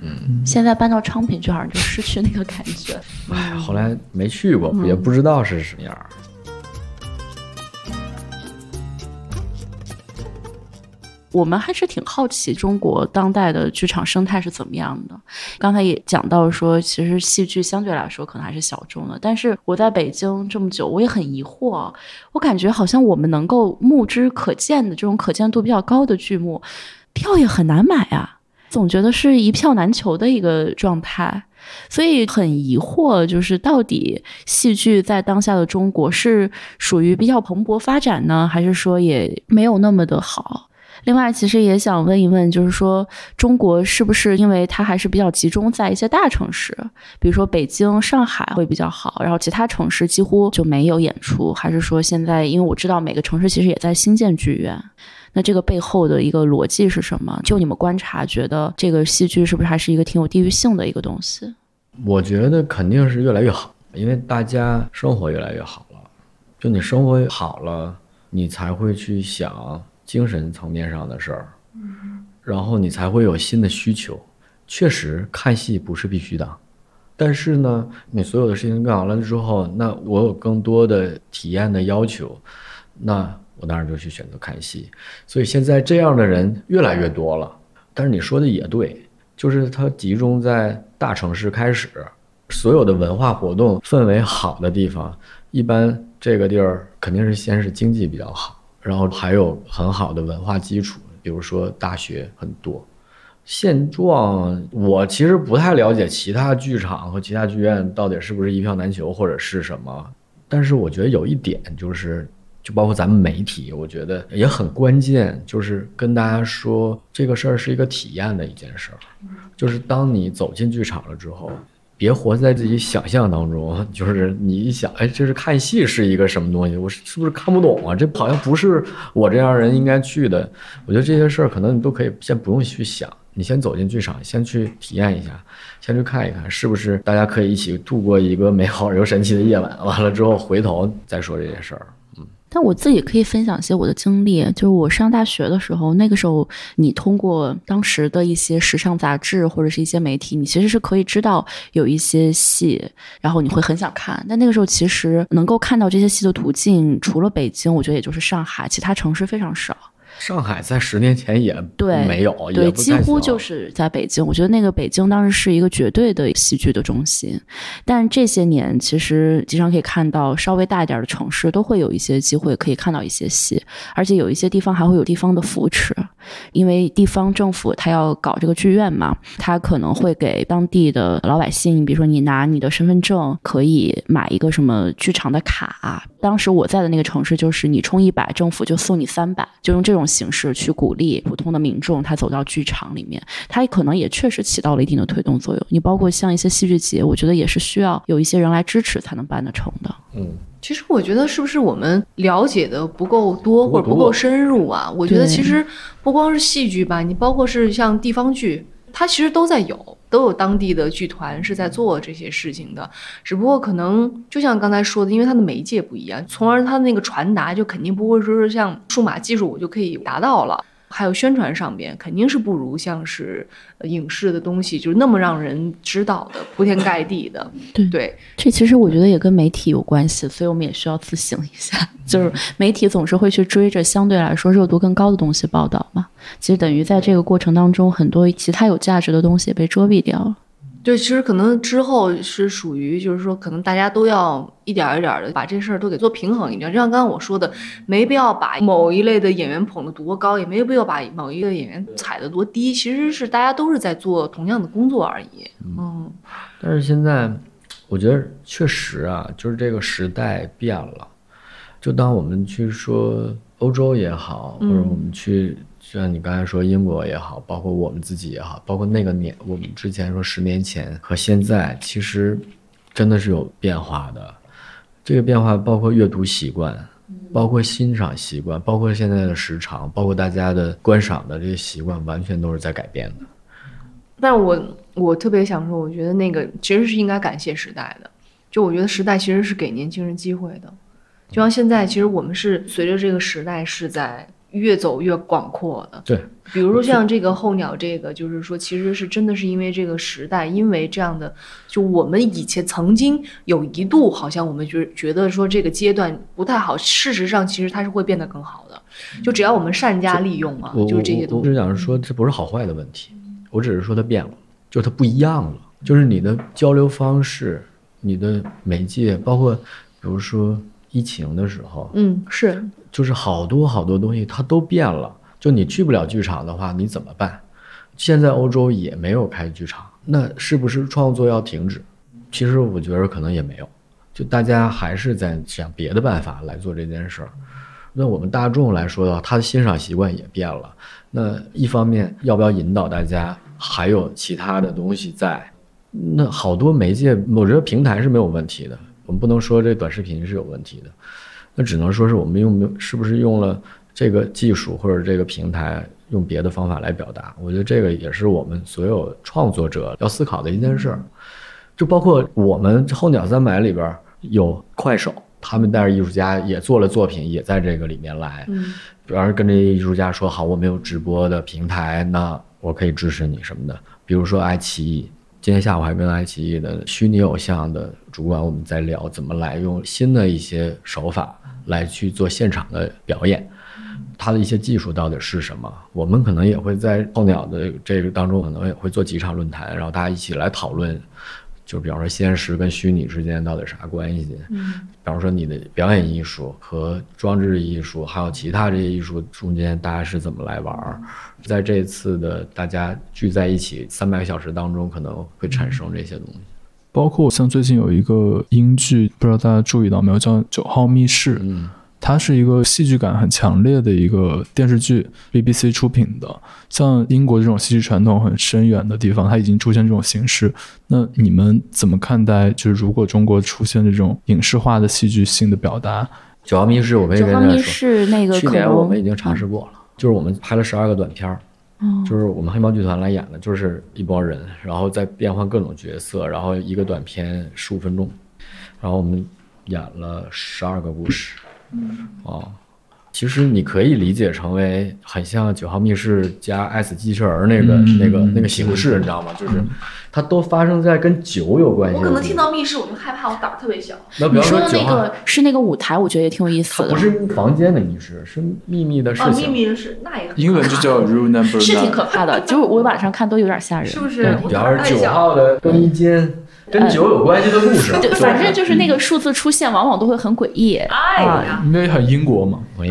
Speaker 4: 嗯，现在搬到昌平去好像就失去那个感觉。
Speaker 1: 哎，后来没去过，也不知道是什么样
Speaker 4: 我们还是挺好奇中国当代的剧场生态是怎么样的。刚才也讲到说，其实戏剧相对来说可能还是小众的，但是我在北京这么久，我也很疑惑，我感觉好像我们能够目之可见的这种可见度比较高的剧目，票也很难买啊，总觉得是一票难求的一个状态。所以很疑惑，就是到底戏剧在当下的中国是属于比较蓬勃发展呢，还是说也没有那么的好？另外，其实也想问一问，就是说中国是不是因为它还是比较集中在一些大城市，比如说北京、上海会比较好，然后其他城市几乎就没有演出，还是说现在因为我知道每个城市其实也在新建剧院，那这个背后的一个逻辑是什么？就你们观察，觉得这个戏剧是不是还是一个挺有地域性的一个东西？
Speaker 1: 我觉得肯定是越来越好，因为大家生活越来越好了。就你生活好了，你才会去想精神层面上的事儿，然后你才会有新的需求。确实，看戏不是必须的，但是呢，你所有的事情干完了之后，那我有更多的体验的要求，那我当然就去选择看戏。所以现在这样的人越来越多了。但是你说的也对，就是它集中在大城市开始，所有的文化活动氛围好的地方，一般这个地儿肯定是先是经济比较好，然后还有很好的文化基础，比如说大学很多。现状我其实不太了解其他剧场和其他剧院到底是不是一票难求或者是什么，但是我觉得有一点就是，就包括咱们媒体，我觉得也很关键，就是跟大家说这个事儿是一个体验的一件事儿，就是当你走进剧场了之后。别活在自己想象当中，就是你一想，哎，这是看戏是一个什么东西？我是不是看不懂啊？这好像不是我这样人应该去的。我觉得这些事儿可能你都可以先不用去想，你先走进剧场，先去体验一下，先去看一看，是不是大家可以一起度过一个美好而又神奇的夜晚。完了之后回头再说这些事儿。
Speaker 4: 但我自己可以分享一些我的经历，就是我上大学的时候，那个时候你通过当时的一些时尚杂志或者是一些媒体，你其实是可以知道有一些戏，然后你会很想看。但那个时候其实能够看到这些戏的途径，除了北京，我觉得也就是上海，其他城市非常少。
Speaker 1: 上海在十年前也
Speaker 4: 对
Speaker 1: 没有，
Speaker 4: 对，几乎就是在北京。我觉得那个北京当时是一个绝对的戏剧的中心，但这些年其实经常可以看到，稍微大一点的城市都会有一些机会可以看到一些戏，而且有一些地方还会有地方的扶持，因为地方政府他要搞这个剧院嘛，他可能会给当地的老百姓，比如说你拿你的身份证可以买一个什么剧场的卡。当时我在的那个城市，就是你充一百，政府就送你三百，就用这种形式去鼓励普通的民众他走到剧场里面，它可能也确实起到了一定的推动作用。你包括像一些戏剧节，我觉得也是需要有一些人来支持才能办得成的。
Speaker 1: 嗯，
Speaker 2: 其实我觉得是不是我们了解的不够多
Speaker 1: 不够多
Speaker 2: 或者不够深入啊？我觉得其实不光是戏剧吧，你包括是像地方剧，它其实都在有，都有当地的剧团是在做这些事情的。只不过可能就像刚才说的，因为它的媒介不一样，从而它那个传达就肯定不会说是像数码技术我就可以达到了。还有宣传上边肯定是不如像是呃影视的东西，就是那么让人知道的铺天盖地的。
Speaker 4: 对
Speaker 2: 对，
Speaker 4: 这其实我觉得也跟媒体有关系，所以我们也需要自省一下。就是媒体总是会去追着相对来说热度更高的东西报道嘛，其实等于在这个过程当中，很多其他有价值的东西也被遮蔽掉了。
Speaker 2: 对，其实可能之后是属于，就是说，可能大家都要一点儿一点儿的把这事儿都给做平衡一点。就像刚刚我说的，没必要把某一类的演员捧得多高，也没有必要把某一个演员踩得多低。其实是大家都是在做同样的工作而已。嗯，
Speaker 1: 但是现在我觉得确实啊，就是这个时代变了。就当我们去说欧洲也好，或者我们去就像你刚才说英国也好，包括我们自己也好，包括那个年我们之前说十年前和现在，其实真的是有变化的。这个变化包括阅读习惯，包括欣赏习惯，包括现在的时长，包括大家的观赏的这些习惯，完全都是在改变的。
Speaker 2: 但我我特别想说，我觉得那个其实是应该感谢时代的。就我觉得时代其实是给年轻人机会的，就像现在，其实我们是随着这个时代是在越走越广阔的。
Speaker 1: 对，
Speaker 2: 比如说像这个候鸟，这个就是说，其实是真的是因为这个时代，因为这样的，就我们以前曾经有一度好像我们觉觉得说这个阶段不太好，事实上其实它是会变得更好的，就只要我们善加利用
Speaker 1: 嘛，
Speaker 2: 就是这些
Speaker 1: 东西我只
Speaker 2: 东西。
Speaker 1: 想说，这不是好坏的问题，我只是说它变了，就它不一样了，就是你的交流方式、你的媒介，包括比如说疫情的时候，
Speaker 2: 嗯，是，
Speaker 1: 就是好多好多东西它都变了。就你去不了剧场的话，你怎么办？现在欧洲也没有开剧场，那是不是创作要停止？其实我觉得可能也没有，就大家还是在想别的办法来做这件事儿。那我们大众来说的话，他的欣赏习惯也变了。那一方面，要不要引导大家还有其他的东西在？那好多媒介，我觉得平台是没有问题的，我们不能说这短视频是有问题的，那只能说是我们用没有是不是用了这个技术或者这个平台用别的方法来表达？我觉得这个也是我们所有创作者要思考的一件事儿。就包括我们候鸟三百里边儿有快手，他们带着艺术家也做了作品，也在这个里面来。
Speaker 2: 嗯，
Speaker 1: 比方说跟这些艺术家说好，我没有直播的平台，那我可以支持你什么的。比如说爱奇艺，今天下午还跟爱奇艺的虚拟偶像的主管我们在聊，怎么来用新的一些手法来去做现场的表演。他的一些技术到底是什么？我们可能也会在候鸟的这个当中，可能也会做几场论坛，然后大家一起来讨论，就比方说现实跟虚拟之间到底啥关系？嗯，比方说你的表演艺术和装置艺术，还有其他这些艺术中间，大家是怎么来玩儿？在这次的大家聚在一起三百个小时当中，可能会产生这些东西。
Speaker 3: 包括像最近有一个英剧，不知道大家注意到没有，叫《九号密室》。
Speaker 1: 嗯，
Speaker 3: 它是一个戏剧感很强烈的一个电视剧，BBC 出品的。像英国这种戏剧传统很深远的地方，它已经出现这种形式。那你们怎么看待？就是如果中国出现这种影视化的戏剧性的表达，
Speaker 1: 九号密室，我可以
Speaker 4: 九号密
Speaker 1: 跟大家说，
Speaker 4: 室那个可
Speaker 1: 去年我们已经尝试过了，就是我们拍了十二个短片儿，
Speaker 4: 嗯
Speaker 1: 就是我们黑猫剧团来演的，就是一帮人，然后再变换各种角色，然后一个短片十五分钟，然后我们演了十二个故事，哦。其实你可以理解成为很像九号密室加爱死机器人那个、
Speaker 3: 嗯
Speaker 1: 那个那个形式，你知道吗？就是它都发生在跟酒有关系的地方。
Speaker 2: 我可能听到密室我就害怕，我胆儿特别小。
Speaker 1: 那比方
Speaker 4: 你说的，那个是那个舞台，我觉得也挺有意思的
Speaker 1: 它不。是房间的密室，是秘密的事
Speaker 2: 哦，
Speaker 1: 情。
Speaker 2: 秘密是那也很
Speaker 3: 英文就叫 Rule Number
Speaker 4: 是挺。可怕的，就是我晚上看都有点吓人。
Speaker 2: 是不是
Speaker 1: 比方说九号的更衣间，跟酒有关系的故事。
Speaker 4: 对，反正就是那个数字出现，往往都会很诡异。
Speaker 2: 哎呀，
Speaker 3: 因为很英国嘛，
Speaker 4: 对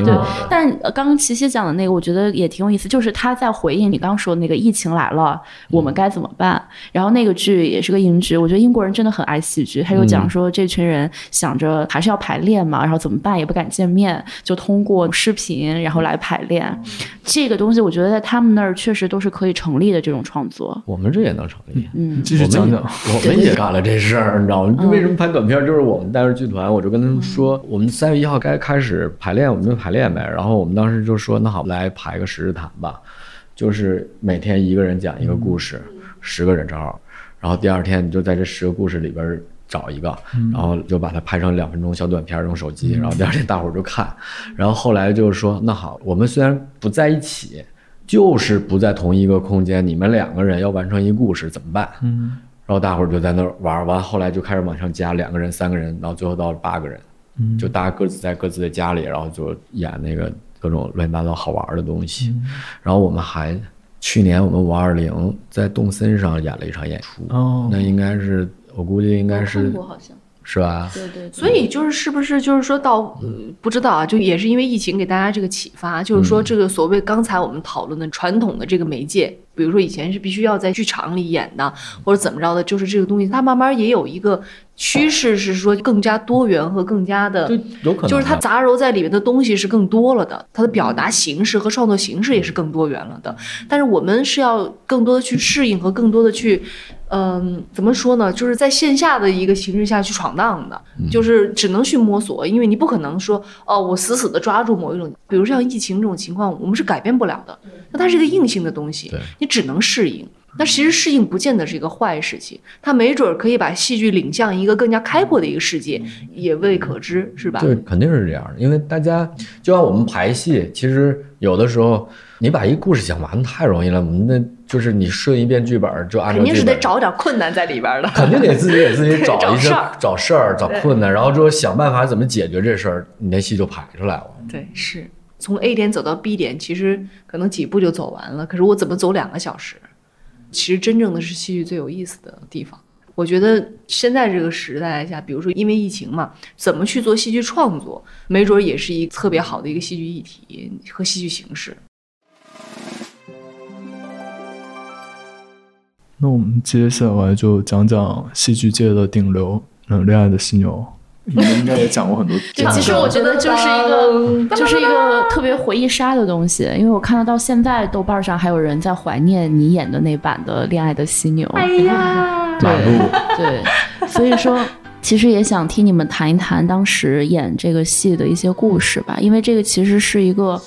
Speaker 4: 但呃刚刚琪琪讲的那个，我觉得也挺有意思，就是他在回应你刚刚说的那个疫情来了，我们该怎么办？然后那个剧也是个英剧，我觉得英国人真的很爱戏剧，他就讲说这群人想着还是要排练嘛，然后怎么办也不敢见面，就通过视频然后来排练。这个东西我觉得在他们那儿确实都是可以成立的这种创作。
Speaker 1: 我们这也能成立。
Speaker 4: 嗯，
Speaker 3: 继续讲讲。
Speaker 1: 我们 也干了这事儿，你知道吗？为什么拍短片？就是我们带着剧团，我就跟他们说，我们三月一号该开始排练，我们就排练呗。然后我们当时就说，那好，来排个十日谈吧，就是每天一个人讲一个故事，十个人正好。然后第二天你就在这十个故事里边找一个，然后就把它拍成两分钟小短片，用手机。然后第二天大伙儿就看。然后后来就是说，那好，我们虽然不在一起，就是不在同一个空间，你们两个人要完成一故事怎么办？
Speaker 3: 嗯
Speaker 1: 然后大伙儿就在那儿玩儿，完后来就开始往上加两个人、三个人，然后最后到了八个人，
Speaker 3: 嗯。
Speaker 1: 就大家各自在各自的家里，然后就演那个各种乱七八糟好玩儿的东西。然后我们还去年我们五二零在动森上演了一场演出，
Speaker 3: 哦。
Speaker 1: 那应该是我估计应该是
Speaker 4: 好像，
Speaker 1: 是吧？
Speaker 4: 对对
Speaker 2: 所以就是是不是就是说到嗯不知道啊，就也是因为疫情给大家这个启发，就是说这个所谓刚才我们讨论的传统的这个媒介，比如说以前是必须要在剧场里演的，或者怎么着的，就是这个东西它慢慢也有一个趋势，是说更加多元和更加的
Speaker 1: 就。有可能
Speaker 2: 就是它杂糅在里面的东西是更多了的，它的表达形式和创作形式也是更多元了的。但是我们是要更多的去适应和更多的去嗯，怎么说呢？就是在线下的一个形式下去闯荡的，就是只能去摸索，因为你不可能说哦，我死死的抓住某一种，比如像疫情这种情况，我们是改变不了的。那它是一个硬性的东西，你只能适应。那其实适应不见得是一个坏事情，它没准儿可以把戏剧领向一个更加开阔的一个世界，也未可知，是吧？
Speaker 1: 对，肯定是这样的，因为大家就像我们排戏，其实有的时候你把一个故事讲完太容易了，我们那就是你顺一遍剧本儿就按照
Speaker 2: 肯定是得找点困难在里边儿的。
Speaker 1: 肯定得自己给自己找一些
Speaker 2: 找事儿
Speaker 1: 找事儿、找困难，然后之后想办法怎么解决这事儿，你那戏就排出来了。
Speaker 2: 对，是从 A 点走到 B 点，其实可能几步就走完了。可是我怎么走两个小时？其实真正的是戏剧最有意思的地方。我觉得现在这个时代下，比如说因为疫情嘛，怎么去做戏剧创作，没准也是一特别好的一个戏剧议题和戏剧形式。
Speaker 3: 那我们接下来就讲讲戏剧界的顶流，嗯，恋爱的犀牛。你们应该也讲过很多
Speaker 4: 对，其实我觉得就是一个，就是一个特别回忆杀的东西，因为我看到到现在豆瓣上还有人在怀念你演的那版的《恋爱的犀牛》。
Speaker 2: 哎呀，
Speaker 1: 对
Speaker 4: 对，所以说其实也想听你们谈一谈当时演这个戏的一些故事吧，因为这个其实是一个。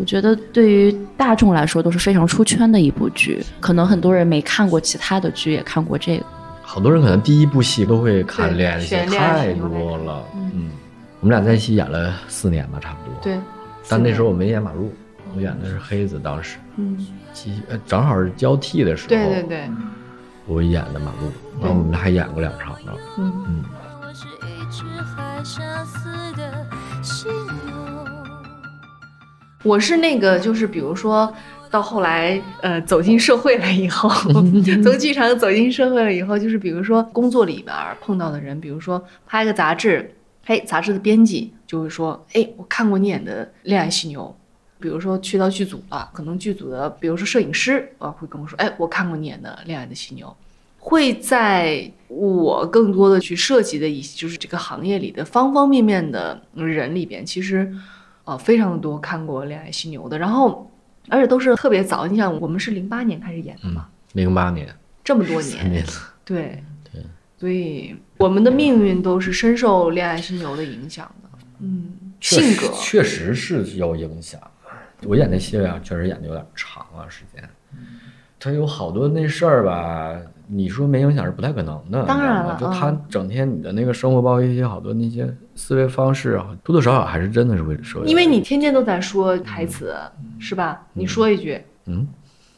Speaker 4: 我觉得对于大众来说都是非常出圈的一部剧，可能很多人没看过其他的剧，也看过这个。
Speaker 1: 好多人可能第一部戏都会看《
Speaker 2: 对
Speaker 1: 恋爱太多了。嗯，我们俩在一起演了四年吧，差不多。，
Speaker 2: 对，
Speaker 1: 但那时候我没演马路，我演的是黑子，当时
Speaker 2: 嗯，
Speaker 1: 其呃正好是交替的时候，
Speaker 2: 对对对，
Speaker 1: 我演的马路，然后我们还演过两场呢。
Speaker 2: 嗯。
Speaker 1: 嗯，
Speaker 6: 我是一只海上死的犀牛。
Speaker 2: 我是那个，就是比如说到后来，呃，走进社会了以后，从剧场走进社会了以后，就是比如说工作里边碰到的人，比如说拍个杂志，嘿，杂志的编辑就会说，哎，我看过你演的《恋爱犀牛》。比如说去到剧组了，可能剧组的，比如说摄影师啊，会跟我说，哎，我看过你演的《恋爱的犀牛》。会在我更多的去涉及的一，就是这个行业里的方方面面的人里边，其实，呃，非常多看过《恋爱犀牛》的，然后而且都是特别早。你想，我们是零八年开始演的嘛，
Speaker 1: 零八年，
Speaker 2: 这么多
Speaker 1: 三年，
Speaker 2: 对
Speaker 1: 对，
Speaker 2: 所以我们的命运都是深受《恋爱犀牛》的影响的。嗯，性格
Speaker 1: 确实是有影响。我演那戏啊，确实演的有点长啊，时间。他有好多那事儿吧，你说没影响是不太可能的。
Speaker 2: 当然了
Speaker 1: 就他
Speaker 2: 嗯
Speaker 1: 整天你的那个生活，包括一些好多那些思维方式啊，多多少少还是真的是会受。
Speaker 2: 因为你天天都在说台词，是吧？你说一句，
Speaker 1: 嗯，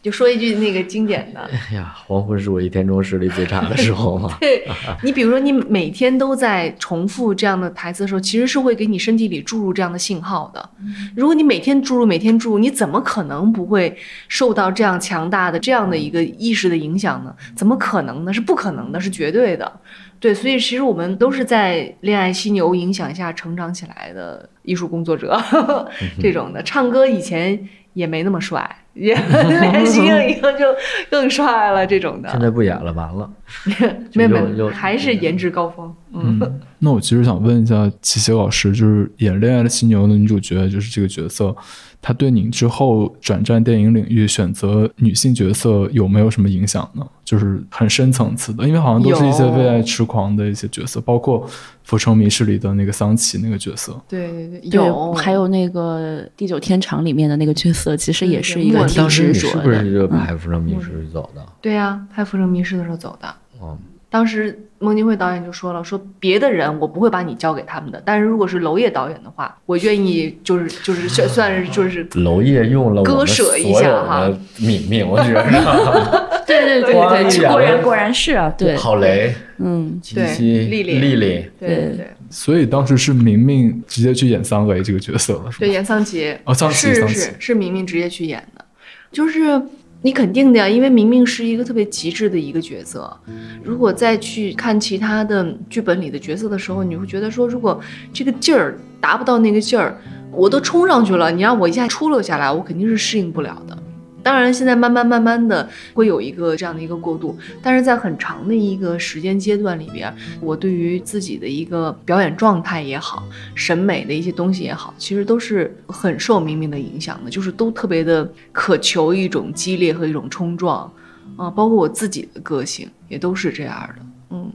Speaker 2: 就说一句那个经典的。
Speaker 1: 哎呀，黄昏是我一天中视力最差的时候嘛。
Speaker 2: 对你，比如说你每天都在重复这样的台词的时候，其实是会给你身体里注入这样的信号的。如果你每天注入，每天注入，你怎么可能不会受到这样强大的这样的一个意识的影响呢？怎么可能呢？是不可能的，是绝对的。对，所以其实我们都是在恋爱犀牛影响下成长起来的艺术工作者，这种的。唱歌以前也没那么帅，也恋爱犀牛以后就 更帅了，这种的。
Speaker 1: 现在不演了，完了。
Speaker 2: 没有没有，还是颜值高峰。嗯，
Speaker 3: 嗯，那我其实想问一下齐齐老师，就是演《恋爱的犀牛》的女主角，就是这个角色，她对你之后转战电影领域选择女性角色有没有什么影响呢？就是很深层次的，因为好像都是一些为爱痴狂的一些角色，包括《浮城谜事》里的那个桑琪那个角色。
Speaker 2: 对对对，有，
Speaker 4: 还有那个《地久天长》里面的那个角色，其实也是一个
Speaker 2: 对
Speaker 4: 挺
Speaker 1: 当时你
Speaker 4: 执着的。
Speaker 1: 是不是就拍《浮城谜事》走的？
Speaker 2: 对呀、拍《浮城谜事》的时候走的。
Speaker 1: 嗯，
Speaker 2: 当时孟京辉导演就说了，说别的人我不会把你交给他们的，但是如果是娄烨导演的话，我愿意就是就是算算是就是
Speaker 1: 娄烨用了
Speaker 2: 割舍一下哈
Speaker 1: 的。泯命，我觉得
Speaker 4: 对对对
Speaker 1: 光
Speaker 4: 对，果然果然是啊，对，
Speaker 1: 郝雷、
Speaker 4: 嗯，
Speaker 1: 七
Speaker 2: 对、丽丽
Speaker 1: 丽丽，
Speaker 2: 对
Speaker 4: 对
Speaker 2: 对。对
Speaker 3: 所以当时是明明直接去演桑维这个角色了，是吧？
Speaker 2: 对，演桑杰
Speaker 3: 哦桑杰
Speaker 2: 是是是明明直接去演的，就是你肯定的呀，因为明明是一个特别极致的一个角色。如果再去看其他的剧本里的角色的时候，你会觉得说，如果这个劲儿达不到那个劲儿，我都冲上去了，你让我一下出溜下来，我肯定是适应不了的。当然，现在慢慢慢慢的会有一个这样的一个过渡，但是在很长的一个时间阶段里边，我对于自己的一个表演状态也好，审美的一些东西也好，其实都是很受明明的影响的，就是都特别的渴求一种激烈和一种冲撞，啊、包括我自己的个性也都是这样的。嗯，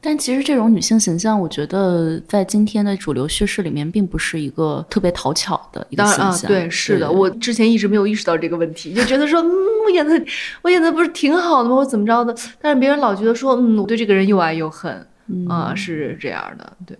Speaker 4: 但其实这种女性形象，我觉得在今天的主流叙事里面，并不是一个特别讨巧的一个
Speaker 2: 当然啊，对，是的，我之前一直没有意识到这个问题，就觉得说，嗯，我演的我演的不是挺好的吗？我怎么着的？但是别人老觉得说，嗯，我对这个人又爱又恨啊、是这样的。对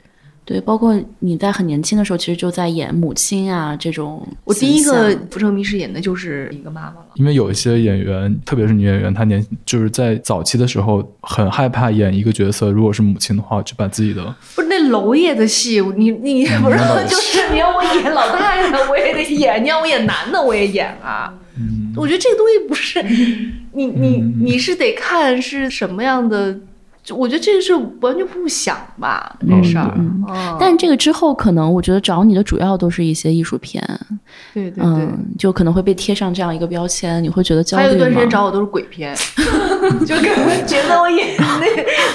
Speaker 4: 对，包括你在很年轻的时候，其实就在演母亲啊这种。
Speaker 2: 我第一个《浮城谜事》演的就是一个妈妈了。
Speaker 3: 因为有一些演员，特别是女演员，她年就是在早期的时候很害怕演一个角色，如果是母亲的话，就把自己的
Speaker 2: 不是那娄烨的戏，你你不是就是你要我演老太太，我也得演；你要我演男的，我也演啊。我觉得这个东西不是 你你你是得看是什么样的，就我觉得这个是完全不想吧这事儿。
Speaker 4: 但这个之后，可能我觉得找你的主要都是一些艺术片，
Speaker 2: 对对对。
Speaker 4: 嗯，就可能会被贴上这样一个标签，你会觉得焦虑吗？
Speaker 2: 还有一段时间找我都是鬼片，就可能觉得我演那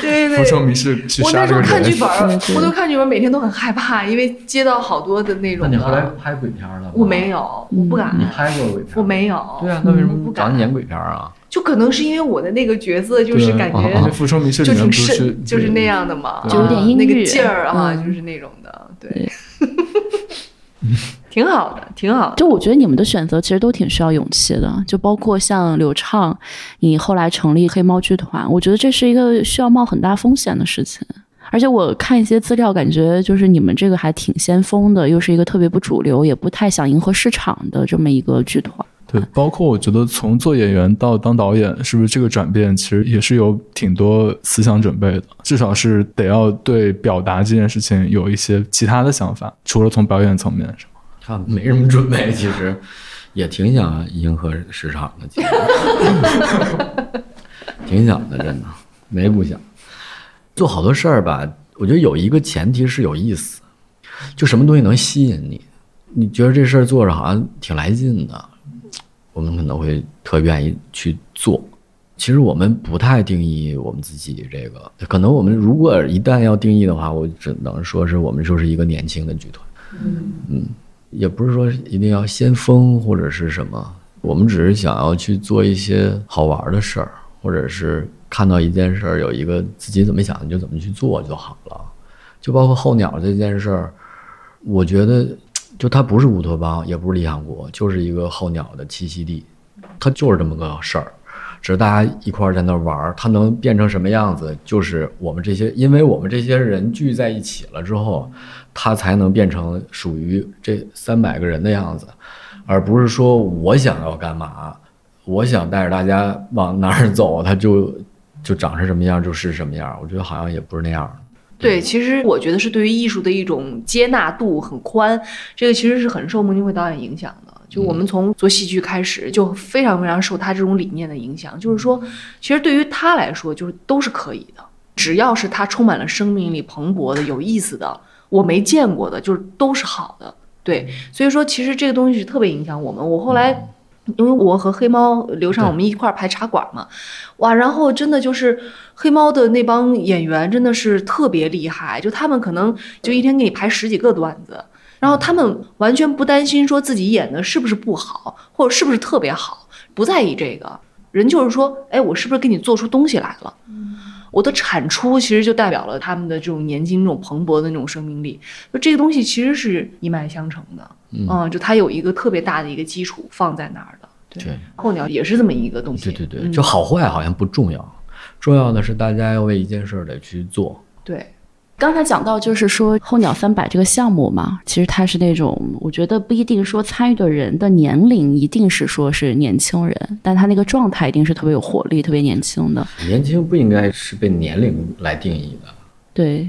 Speaker 2: 对对《对。我那时候看剧。本我都看剧本，每天都很害怕，因为接到好多的那种。
Speaker 1: 那你后来拍鬼片了？
Speaker 2: 我没，有，我不敢。
Speaker 1: 你拍过鬼片？
Speaker 2: 我。没有。
Speaker 1: 对啊，那为什
Speaker 2: 么不敢
Speaker 1: 么找你演鬼片啊？
Speaker 2: 就可能是因为我的那个角色，就是感《觉就挺
Speaker 3: 是
Speaker 2: 深，就是那样的嘛，
Speaker 4: 就有点
Speaker 2: 啊那
Speaker 4: 阴郁
Speaker 2: 个劲儿啊，
Speaker 4: 嗯
Speaker 2: 就是那种的，对，挺好的，挺好的。
Speaker 4: 就我觉得你们的选择其实都挺需要勇气的，就包括像刘畅，你后来成立黑猫剧团，我觉得这是一个需要冒很大风险的事情。而且我看一些资料，感觉就是你们这个还挺先锋的，又是一个特别不主流，也不太想迎合市场的这么一个剧团。
Speaker 3: 对，包括我觉得从做演员到当导演，是不是这个转变其实也是有挺多思想准备的，至少是得要对表达这件事情有一些其他的想法，除了从表演层面上。
Speaker 1: 他没什么准备，其实也挺想迎合市场的，其实挺想的，真的没不想。做好多事儿吧，我觉得有一个前提是有意思，就什么东西能吸引你，你觉得这事儿做着好像挺来劲的，我们可能会特愿意去做。其实我们不太定义我们自己这个，可能我们如果一旦要定义的话，我只能说是我们就是一个年轻的剧团。嗯也不是说一定要先锋或者是什么，我们只是想要去做一些好玩的事儿，或者是看到一件事儿有一个自己怎么想你就怎么去做就好了。就包括候鸟这件事儿，我觉得就它不是乌托邦，也不是理想国，就是一个候鸟的栖息地，它就是这么个事儿。只是大家一块儿在那儿玩儿，它能变成什么样子，就是我们这些，因为我们这些人聚在一起了之后，它才能变成属于这三百个人的样子，而不是说我想要干嘛，我想带着大家往哪儿走，它就就长成什么样就是什么样。我觉得好像也不是那样的。
Speaker 2: 对，其实我觉得是对于艺术的一种接纳度很宽，这个其实是很受孟京辉导演影响的。就我们从做戏剧开始，就非常非常受他这种理念的影响。就是说，其实对于他来说，就是都是可以的，只要是他充满了生命力、蓬勃的、有意思的，我没见过的，就是都是好的。对，所以说其实这个东西是特别影响我们。我后来。因为我和黑猫刘畅我们一块儿排茶馆嘛，哇，然后真的就是黑猫的那帮演员真的是特别厉害，就他们可能就一天给你排十几个段子，然后他们完全不担心说自己演的是不是不好，或者是不是特别好，不在意这个。人就是说，哎，我是不是给你做出东西来了？我的产出其实就代表了他们的这种年轻、这种蓬勃的那种生命力。就这个东西其实是一脉相承的，嗯，就它有一个特别大的一个基础放在那儿的。
Speaker 1: 对，
Speaker 2: 候鸟也是这么一个东西。
Speaker 1: 对对对，
Speaker 2: 嗯
Speaker 1: 就好坏好像不重要，重要的是大家要为一件事儿得去做。
Speaker 2: 对，
Speaker 4: 刚才讲到就是说候鸟三百这个项目嘛，其实它是那种我觉得不一定说参与的人的年龄一定是说是年轻人，但他那个状态一定是特别有活力、特别年轻的。
Speaker 1: 年轻不应该是被年龄来定义的。
Speaker 4: 对，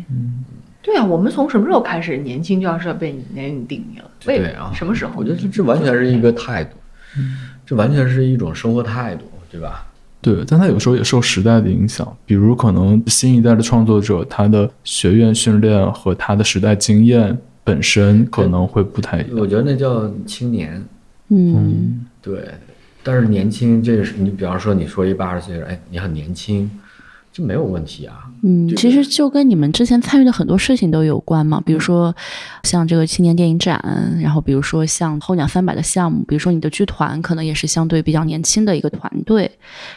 Speaker 2: 对啊，我们从什么时候开始年轻就要是要被年龄定义了？为
Speaker 1: 对啊，
Speaker 2: 什么时候？
Speaker 1: 我觉得这这完全是一个态度，这完全是一种生活态度，对吧？
Speaker 3: 对，但他有时候也受时代的影响，比如可能新一代的创作者，他的学院训练和他的时代经验本身可能会不太一样。
Speaker 1: 我觉得那叫青年，
Speaker 4: 嗯，
Speaker 1: 对。但是年轻，这是你，比方说你说一八十岁人，哎，你很年轻，这没有问题啊。
Speaker 4: 嗯，其实就跟你们之前参与的很多事情都有关嘛，比如说像这个青年电影展，然后比如说像候鸟三百的项目，比如说你的剧团可能也是相对比较年轻的一个团队，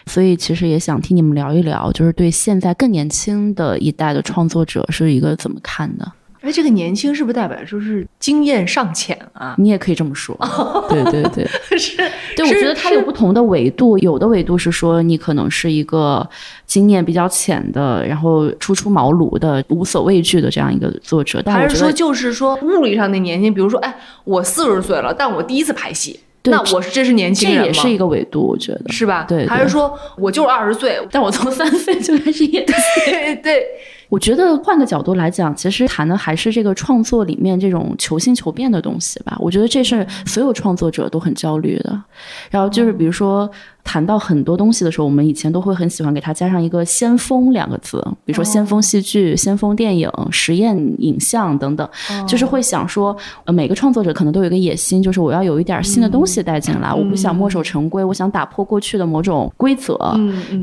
Speaker 4: 所以其实也想听你们聊一聊，就是对现在更年轻的一代的创作者是一个怎么看的？
Speaker 2: 哎，这个年轻是不是代表就是经验尚浅啊？
Speaker 4: 你也可以这么说，对对对。
Speaker 2: 是，
Speaker 4: 对，我觉得它有不同的维度，有的维度是说你可能是一个经验比较浅的，然后初出茅庐的、无所畏惧的这样一个作者，但
Speaker 2: 还是说就是说物理上的年轻？比如说，哎，我四十岁了，但我第一次拍戏，那我是这是年轻人吗？
Speaker 4: 也是一个维度，我觉得
Speaker 2: 是吧？
Speaker 4: 对对
Speaker 2: 还是说我就是二十岁？
Speaker 4: 但我从三岁就开始演戏。
Speaker 2: 对对，
Speaker 4: 我觉得换个角度来讲，其实谈的还是这个创作里面这种求新求变的东西吧。我觉得这是所有创作者都很焦虑的。然后就是比如说谈到很多东西的时候，我们以前都会很喜欢给它加上一个“先锋”两个字，比如说先锋戏剧、先锋电影、实验影像等等，就是会想说，呃，每个创作者可能都有一个野心，就是我要有一点新的东西带进来，我不想墨守成规，我想打破过去的某种规则。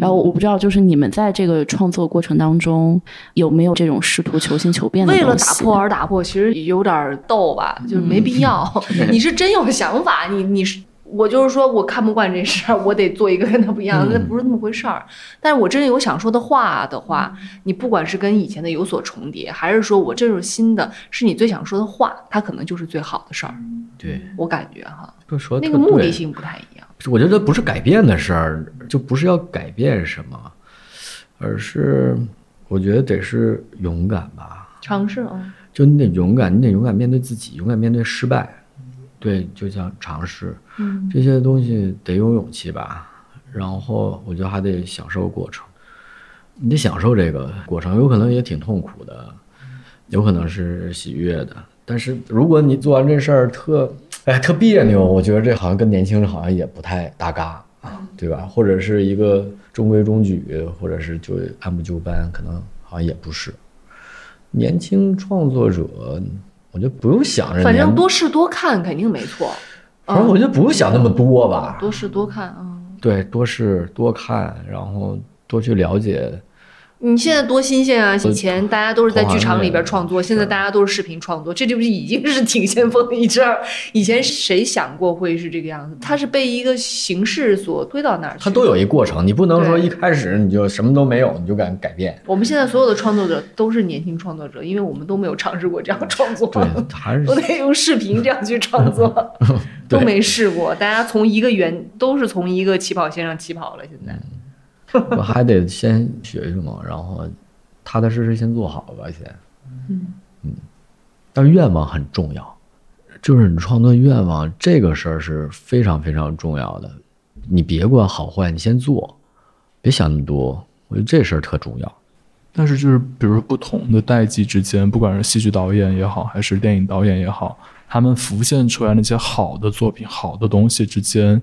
Speaker 4: 然后我不知道，就是你们在这个创作过程当中有没有这种试图求新求变的
Speaker 2: 为了打破而打破，其实有点逗吧，就是没必要。你是真有想法，你你是。我就是说，我看不惯这事儿，我得做一个跟他不一样，那不是那么回事儿。但是我真的有想说的话的话，你不管是跟以前的有所重叠，还是说我这种新的，是你最想说的话，它可能就是最好的事儿。
Speaker 1: 对，
Speaker 2: 我感觉哈，
Speaker 1: 就说
Speaker 2: 那个目的性不太一样。
Speaker 1: 我觉得不是改变的事儿，就不是要改变什么，而是我觉得得是勇敢吧。
Speaker 2: 尝试啊，
Speaker 1: 就你得勇敢，你得勇敢面对自己，勇敢面对失败。对，就像尝试，
Speaker 2: 嗯，
Speaker 1: 这些东西得有勇气吧。然后我觉得还得享受过程，你得享受这个过程，有可能也挺痛苦的，有可能是喜悦的。但是如果你做完这事儿特，哎，特别扭，我觉得这好像跟年轻人好像也不太搭嘎啊，对吧？或者是一个中规中矩，或者是就按部就班，可能好像也不是。年轻创作者，我觉得不用想着
Speaker 2: 反正多试多看肯定没错。
Speaker 1: 反正我觉得不用想那么多吧。
Speaker 2: 多试多看啊。
Speaker 1: 对，多试多看，然后多去了解。
Speaker 2: 你现在多新鲜啊！以前大家都是在剧场里边创作，现在大家都是视频创作，这就是已经是挺先锋的一阵儿。以前谁想过会是这个样子？它是被一个形式所推到那儿去。
Speaker 1: 它都有一过程，你不能说一开始你就什么都没有，你就敢改变。
Speaker 2: 我们现在所有的创作者都是年轻创作者，因为我们都没有尝试过这样创作，
Speaker 1: 对，还是
Speaker 2: 都得用视频这样去创作，都没试过。大家从一个原都是从一个起跑线上起跑了，现在。
Speaker 1: 我还得先学学嘛，然后踏踏实实先做好吧，先。
Speaker 2: 嗯
Speaker 1: 但是愿望很重要，就是你创作愿望这个事儿是非常非常重要的。你别管好坏，你先做，别想那么多。我觉得这事儿特重要。
Speaker 3: 但是就是比如说不同的代际之间，不管是戏剧导演也好，还是电影导演也好，他们浮现出来那些好的作品、好的东西之间，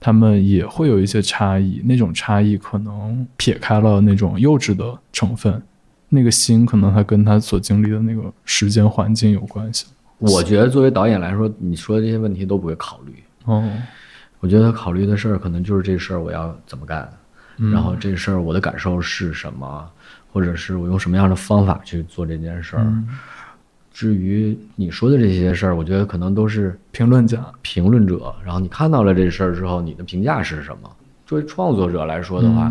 Speaker 3: 他们也会有一些差异。那种差异可能撇开了那种幼稚的成分，那个心可能它跟他所经历的那个时间环境有关系。
Speaker 1: 我觉得作为导演来说，你说的这些问题都不会考虑。
Speaker 3: 哦，
Speaker 1: 我觉得他考虑的事儿可能就是这事儿我要怎么干，
Speaker 3: 嗯
Speaker 1: 然后这事儿我的感受是什么，或者是我用什么样的方法去做这件事儿。
Speaker 3: 嗯
Speaker 1: 至于你说的这些事儿，我觉得可能都是
Speaker 3: 评论家，
Speaker 1: 评论者，然后你看到了这事儿之后，你的评价是什么？作为创作者来说的话，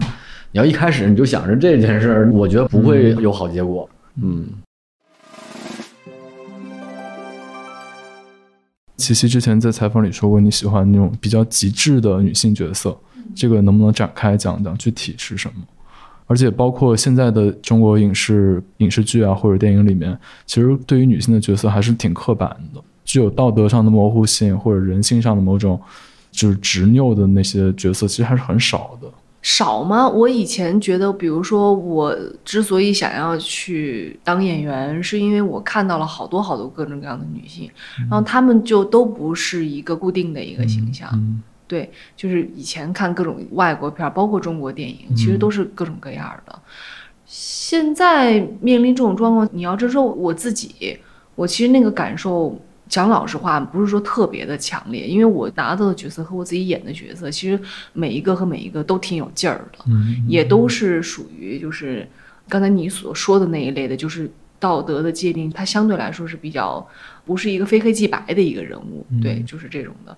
Speaker 1: 你要一开始你就想着这件事儿，我觉得不会有好结果。嗯，
Speaker 3: 琪琪之前在采访里说过，你喜欢那种比较极致的女性角色，这个能不能展开讲讲具体是什么？而且包括现在的中国影视影视剧啊或者电影里面，其实对于女性的角色还是挺刻板的，具有道德上的模糊性或者人性上的某种就是执拗的那些角色，其实还是很少的。
Speaker 2: 少吗？我以前觉得，比如说我之所以想要去当演员，是因为我看到了好多好多各种各样的女性，然后她们就都不是一个固定的一个形象。
Speaker 3: 嗯
Speaker 2: 对，就是以前看各种外国片儿，包括中国电影，其实都是各种各样儿的。现在面临这种状况，你要真说我自己，我其实那个感受讲老实话，不是说特别的强烈，因为我拿到的角色和我自己演的角色，其实每一个和每一个都挺有劲儿的，
Speaker 3: 嗯
Speaker 2: 也都是属于就是刚才你所说的那一类的，就是道德的界定，它相对来说是比较不是一个非黑即白的一个人物，对，就是这种的。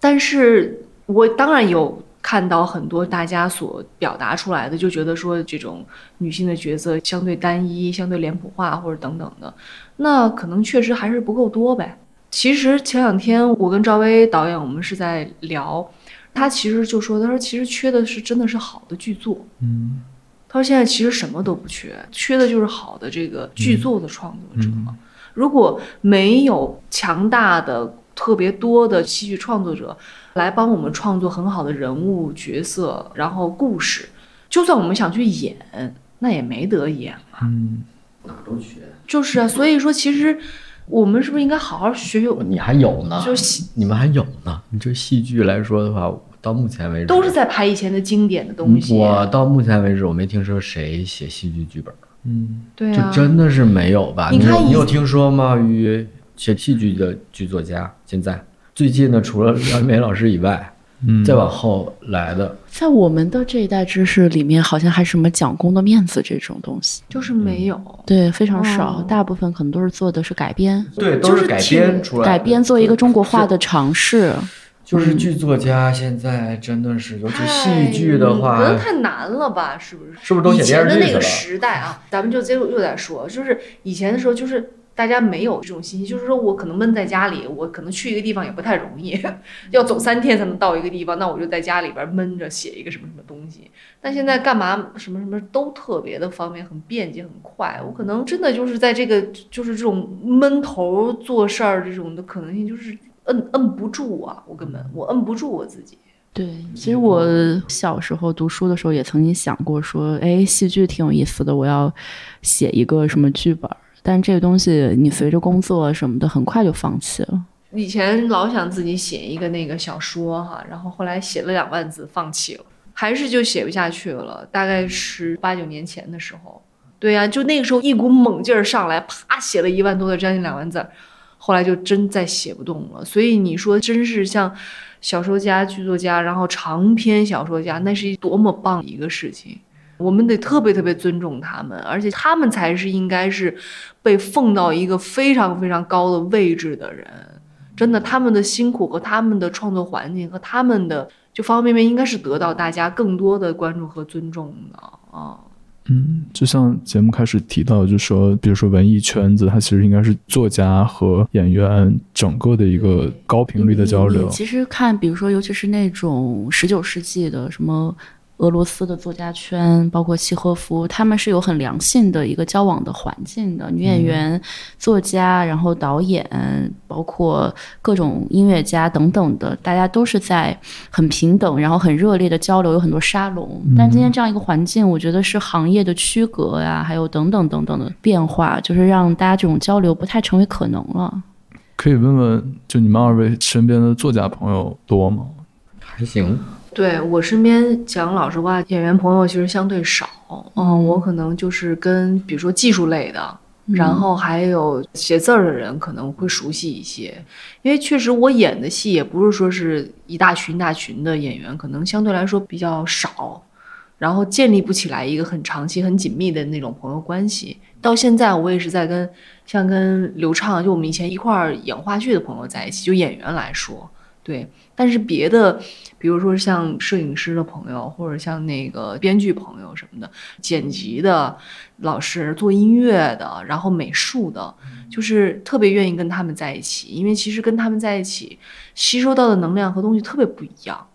Speaker 2: 但是我当然有看到很多大家所表达出来的，就觉得说这种女性的角色相对单一、相对脸谱化或者等等的，那可能确实还是不够多呗。其实前两天我跟赵薇导演我们是在聊，他其实就说，他说其实缺的是真的是好的剧作。
Speaker 3: 嗯
Speaker 2: 他说现在其实什么都不缺，缺的就是好的这个剧作的创作者。如果没有强大的、特别多的戏剧创作者来帮我们创作很好的人物角色，然后故事，就算我们想去演，那也没得演啊。
Speaker 3: 嗯，
Speaker 1: 哪都缺。
Speaker 2: 就是啊，所以说其实我们是不是应该好好学学？
Speaker 1: 你还有呢，
Speaker 2: 就戏
Speaker 1: 你们还有呢。你这戏剧来说的话，到目前为止
Speaker 2: 都是在拍以前的经典的东西。
Speaker 1: 我到目前为止，我没听说谁写戏剧剧本，嗯
Speaker 2: 对啊，
Speaker 1: 就真的是没有吧？
Speaker 2: 你看
Speaker 1: 你有你有听说吗？于写戏剧的剧作家，现在最近呢除了 梁梅老师以外，
Speaker 3: 嗯
Speaker 1: 再往后来的，
Speaker 4: 在我们的这一代知识里面，好像还什么讲公的面子这种东西，
Speaker 2: 就是没有。
Speaker 4: 对，非常少，
Speaker 2: 哦
Speaker 4: 大部分可能都是做的是改编，
Speaker 1: 对，
Speaker 2: 都是
Speaker 1: 改编出来，
Speaker 4: 改编做一个中国化的。尝试。
Speaker 1: 就是剧作家现在真的是，尤其戏剧的话
Speaker 2: 可能
Speaker 1: 话，
Speaker 2: 太难了吧？是不是？
Speaker 1: 是不是都写
Speaker 2: 以前的那个
Speaker 1: 电视剧了？
Speaker 2: 时代啊，咱们就接着又在说，就是以前的时候，就是大家没有这种信息，就是说我可能闷在家里，我可能去一个地方也不太容易，要走三天才能到一个地方，那我就在家里边闷着写一个什么什么东西。但现在干嘛什么什么都特别的方便，很便捷，很快。我可能真的就是在这个就是这种闷头做事儿这种的可能性，就是摁摁不住啊，我根本我摁不住我自己。
Speaker 4: 对，其实我小时候读书的时候也曾经想过说，哎，戏剧挺有意思的，我要写一个什么剧本儿。但这个东西你随着工作什么的，很快就放弃了。
Speaker 2: 以前老想自己写一个那个小说哈，然后后来写了两万字放弃了，还是就写不下去了。大概是八九年前的时候，对呀、就那个时候一股猛劲儿上来，啪写了一万多的，将近两万字，后来就真再写不动了。所以你说真是像小说家、剧作家，然后长篇小说家，那是一多么棒一个事情。我们得特别特别尊重他们，而且他们才是应该是被奉到一个非常非常高的位置的人。真的，他们的辛苦和他们的创作环境和他们的就方方面面，应该是得到大家更多的关注和尊重的啊。
Speaker 3: 嗯，就像节目开始提到，就说，比如说文艺圈子，它其实应该是作家和演员整个的一个高频率的交流。
Speaker 4: 其实看，比如说，尤其是那种十九世纪的什么俄罗斯的作家圈，包括契诃夫，他们是有很良性的一个交往的环境的。女演员、作家，然后导演，包括各种音乐家等等的，大家都是在很平等，然后很热烈的交流，有很多沙龙。但今天这样一个环境，我觉得是行业的区隔呀，还有等等等等的变化，就是让大家这种交流不太成为可能了。
Speaker 3: 可以问问，就你们二位身边的作家朋友多吗？
Speaker 1: 还行，
Speaker 2: 对我身边讲老实话，演员朋友其实相对少。嗯，我可能就是跟比如说技术类的，然后还有写字儿的人可能会熟悉一些，因为确实我演的戏也不是说是一大群一大群的演员，可能相对来说比较少，然后建立不起来一个很长期、很紧密的那种朋友关系。到现在我也是在跟像跟刘畅，就我们以前一块儿演话剧的朋友在一起，就演员来说，对。但是别的，比如说像摄影师的朋友，或者像那个编剧朋友什么的，剪辑的老师、做音乐的，然后美术的，就是特别愿意跟他们在一起，因为其实跟他们在一起吸收到的能量和东西特别不一样。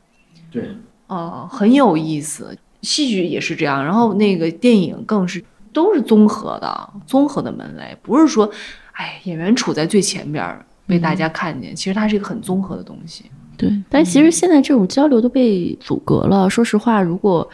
Speaker 1: 对，
Speaker 2: 啊、很有意思。戏剧也是这样，然后那个电影更是都是综合的，综合的门类，不是说，哎，演员处在最前边儿被大家看见，其实它是一个很综合的东西。
Speaker 4: 对，但其实现在这种交流都被阻隔了。说实话，如果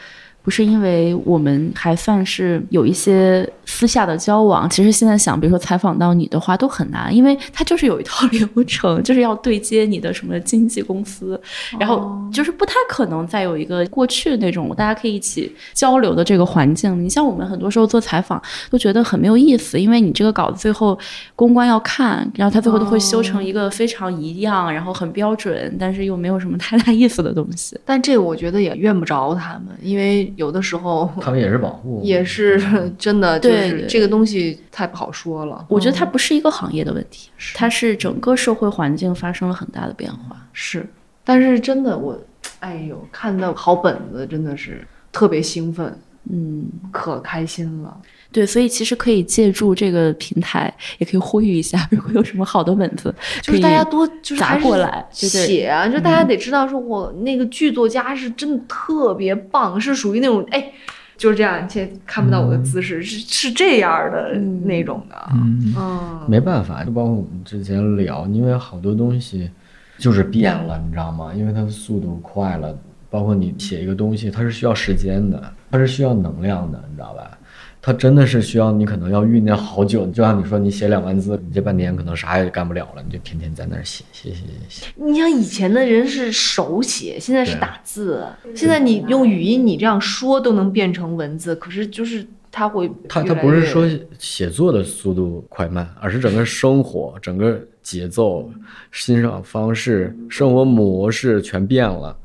Speaker 4: 不是因为我们还算是有一些私下的交往，其实现在想，比如说采访到你的话都很难，因为它就是有一套 流程，就是要对接你的什么经纪公司，然后就是不太可能再有一个过去那种大家可以一起交流的这个环境。你像我们很多时候做采访都觉得很没有意思，因为你这个稿子最后公关要看，然后他最后都会修成一个非常一样，然后很标准，但是又没有什么太大意思的东西。
Speaker 2: 但这个我觉得也怨不着他们，因为有的时候
Speaker 1: 他们也是保护，
Speaker 2: 也是真的，就是这个东西太不好说了。
Speaker 4: 我觉得它
Speaker 2: 嗯
Speaker 4: 不是一个行业的问题，它是整个社会环境发生了很大的变化。
Speaker 2: 是，但是真的我，哎呦，看到好本子真的是特别兴奋，
Speaker 4: 嗯，
Speaker 2: 可开心了。
Speaker 4: 对，所以其实可以借助这个平台，也可以呼吁一下，如果有什么好的本子，
Speaker 2: 就是大家多就是
Speaker 4: 砸过来
Speaker 2: 写啊，就大家得知道说，我那个剧作家是真的特别棒，是属于那种哎，就是这样，现在看不到我的姿势，是是这样的
Speaker 4: 嗯
Speaker 2: 那种的，
Speaker 3: 嗯，
Speaker 2: 嗯，
Speaker 1: 没办法，就包括我们之前聊，因为好多东西就是变了，你知道吗？因为它的速度快了，包括你写一个东西，它是需要时间的，它是需要能量的，你知道吧？它真的是需要你可能要酝酿好久，就像你说，你写两万字，你这半年可能啥也干不了了，你就天天在那儿写写写写写。
Speaker 2: 你像以前的人是手写，现在是打字，现在你用语音，你这样说都能变成文字，可是就是他会
Speaker 1: 它
Speaker 2: 越来越
Speaker 1: 它不是说写作的速度快慢，而是整个生活、整个节奏、欣赏方式、生活模式全变了。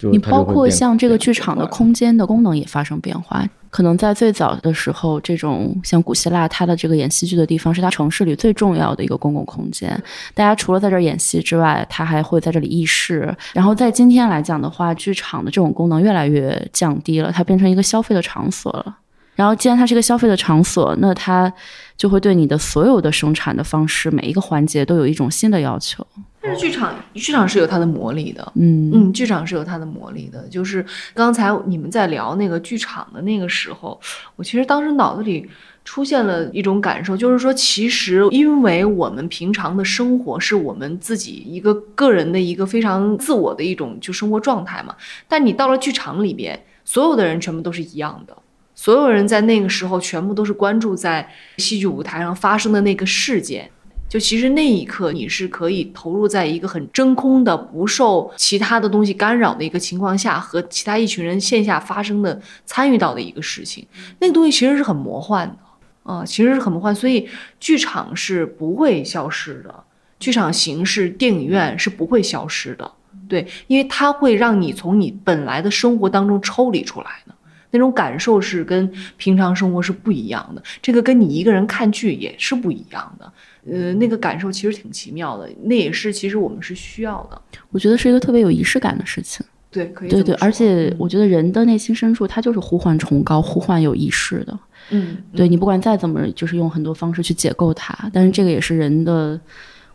Speaker 1: 就
Speaker 4: 你包括像这个剧场的空间的功能也发生变化。可能在最早的时候，这种像古希腊，它的这个演戏剧的地方是它城市里最重要的一个公共空间。大家除了在这儿演戏之外，它还会在这里议事。然后在今天来讲的话，剧场的这种功能越来越降低了，它变成一个消费的场所了。然后，既然它是一个消费的场所，那它就会对你的所有的生产的方式，每一个环节都有一种新的要求。
Speaker 2: 但是剧场剧场是有它的魔力的，
Speaker 4: 嗯
Speaker 2: 嗯，剧场是有它的魔力的。就是刚才你们在聊那个剧场的那个时候，我其实当时脑子里出现了一种感受，就是说，其实因为我们平常的生活是我们自己一个个人的一个非常自我的一种就生活状态嘛，但你到了剧场里边，所有的人全部都是一样的。所有人在那个时候全部都是关注在戏剧舞台上发生的那个事件，就其实那一刻，你是可以投入在一个很真空的、不受其他的东西干扰的一个情况下，和其他一群人线下发生的、参与到的一个事情。那个东西其实是很魔幻的啊、其实是很魔幻。所以剧场是不会消失的，剧场形式、电影院是不会消失的。对，因为它会让你从你本来的生活当中抽离出来的。那种感受是跟平常生活是不一样的，这个跟你一个人看剧也是不一样的。呃，那个感受其实挺奇妙的，那也是其实我们是需要的。
Speaker 4: 我觉得是一个特别有仪式感的事情。
Speaker 2: 对，可以
Speaker 4: 对对，而且我觉得人的内心深处，他就是呼唤崇高、呼唤有仪式的。
Speaker 2: 嗯，
Speaker 4: 对你不管再怎么，就是用很多方式去解构它，但是这个也是人的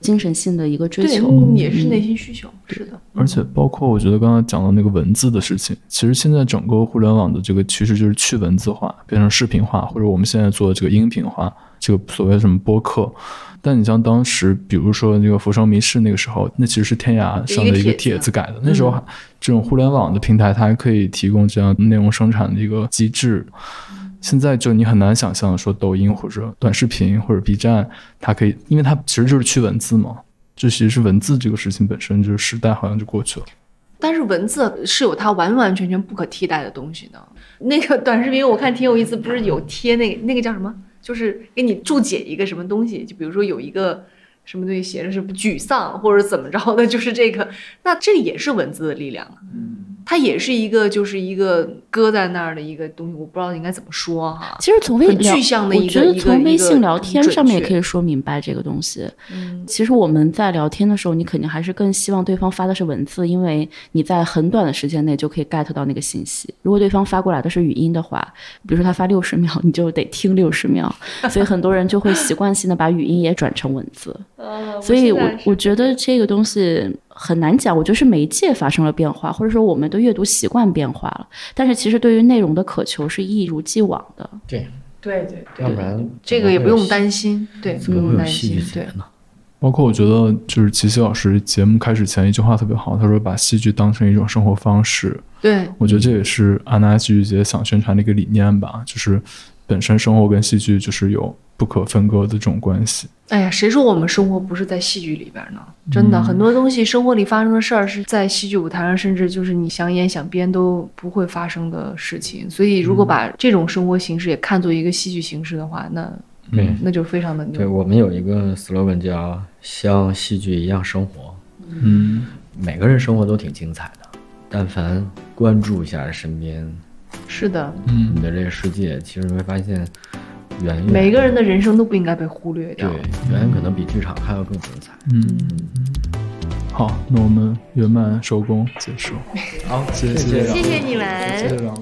Speaker 4: 精神性的一个追求，
Speaker 2: 嗯也是内
Speaker 4: 嗯
Speaker 2: 心需求，是的。
Speaker 3: 而且包括我觉得刚刚讲到那个文字的事情，其实现在整个互联网的这个趋势就是去文字化，变成视频化，或者我们现在做的这个音频化，这个所谓什么播客。但你像当时，比如说那个《浮生迷事》那个时候，那其实是天涯上的一个帖子改的。那时候这种互联网的平台，它还可以提供这样内容生产的一个机制。现在就你很难想象说抖音或者短视频或者 B 站，它可以，因为它其实就是去文字嘛。就其实是文字这个事情本身，就是时代好像就过去了。
Speaker 2: 但是文字是有它完完全全不可替代的东西的。那个短视频我看挺有意思，不是有贴那个那个叫什么？就是给你注解一个什么东西，就比如说有一个什么东西写着是沮丧或者怎么着的，就是这个，那这也是文字的力量啊。它也是一个就是一个搁在那儿的一个东西，我不知道应该怎么说哈。
Speaker 4: 其实从微
Speaker 2: 很
Speaker 4: 聊
Speaker 2: 具象的
Speaker 4: 我觉得从微信聊天上面也可以说明白这个东西。
Speaker 2: 嗯，
Speaker 4: 其实我们在聊天的时候，你肯定还是更希望对方发的是文字，因为你在很短的时间内就可以 get 到那个信息。如果对方发过来的是语音的话，比如说他发六十秒，你就得听六十秒，所以很多人就会习惯性的把语音也转成文字。
Speaker 2: 呃
Speaker 4: 所以我我觉得这个东西很难讲，我觉得是媒介发生了变化，或者说我们的阅读习惯变化了。但是其实对于内容的渴求是一如既往的。
Speaker 1: 对，
Speaker 2: 对对对，
Speaker 1: 要不然
Speaker 2: 这个也不用，担心，对，不用担心，对。
Speaker 1: 呢？
Speaker 3: 包括我觉得就是齐溪老师节目开始前一句话特别好，他说把戏剧当成一种生活方式，
Speaker 2: 对，
Speaker 3: 我觉得这也是安娜戏剧节想宣传的一个理念吧，就是本身生活跟戏剧就是有不可分割的这种关系。
Speaker 2: 哎呀，谁说我们生活不是在戏剧里边呢？真的，很多东西生活里发生的事儿是在戏剧舞台上，甚至就是你想演想编都不会发生的事情。所以，如果把这种生活形式也看作一个戏剧形式的话，那
Speaker 1: 对
Speaker 2: 那就非常的牛。
Speaker 1: 对我们有一个 slogan 叫“像戏剧一样生活
Speaker 3: 嗯”，
Speaker 1: 每个人生活都挺精彩的，但凡关注一下身边
Speaker 2: 是的，
Speaker 3: 嗯
Speaker 1: 你的这个世界，其实你会发现远远
Speaker 2: 每个人的人生都不应该被忽略掉。
Speaker 1: 对远远可能比剧场还要更精彩。
Speaker 3: 嗯，好，那我们圆满收工结束，
Speaker 1: 好，
Speaker 3: 谢
Speaker 1: 谢
Speaker 3: 谢
Speaker 2: 谢谢你们。
Speaker 3: 谢谢两位。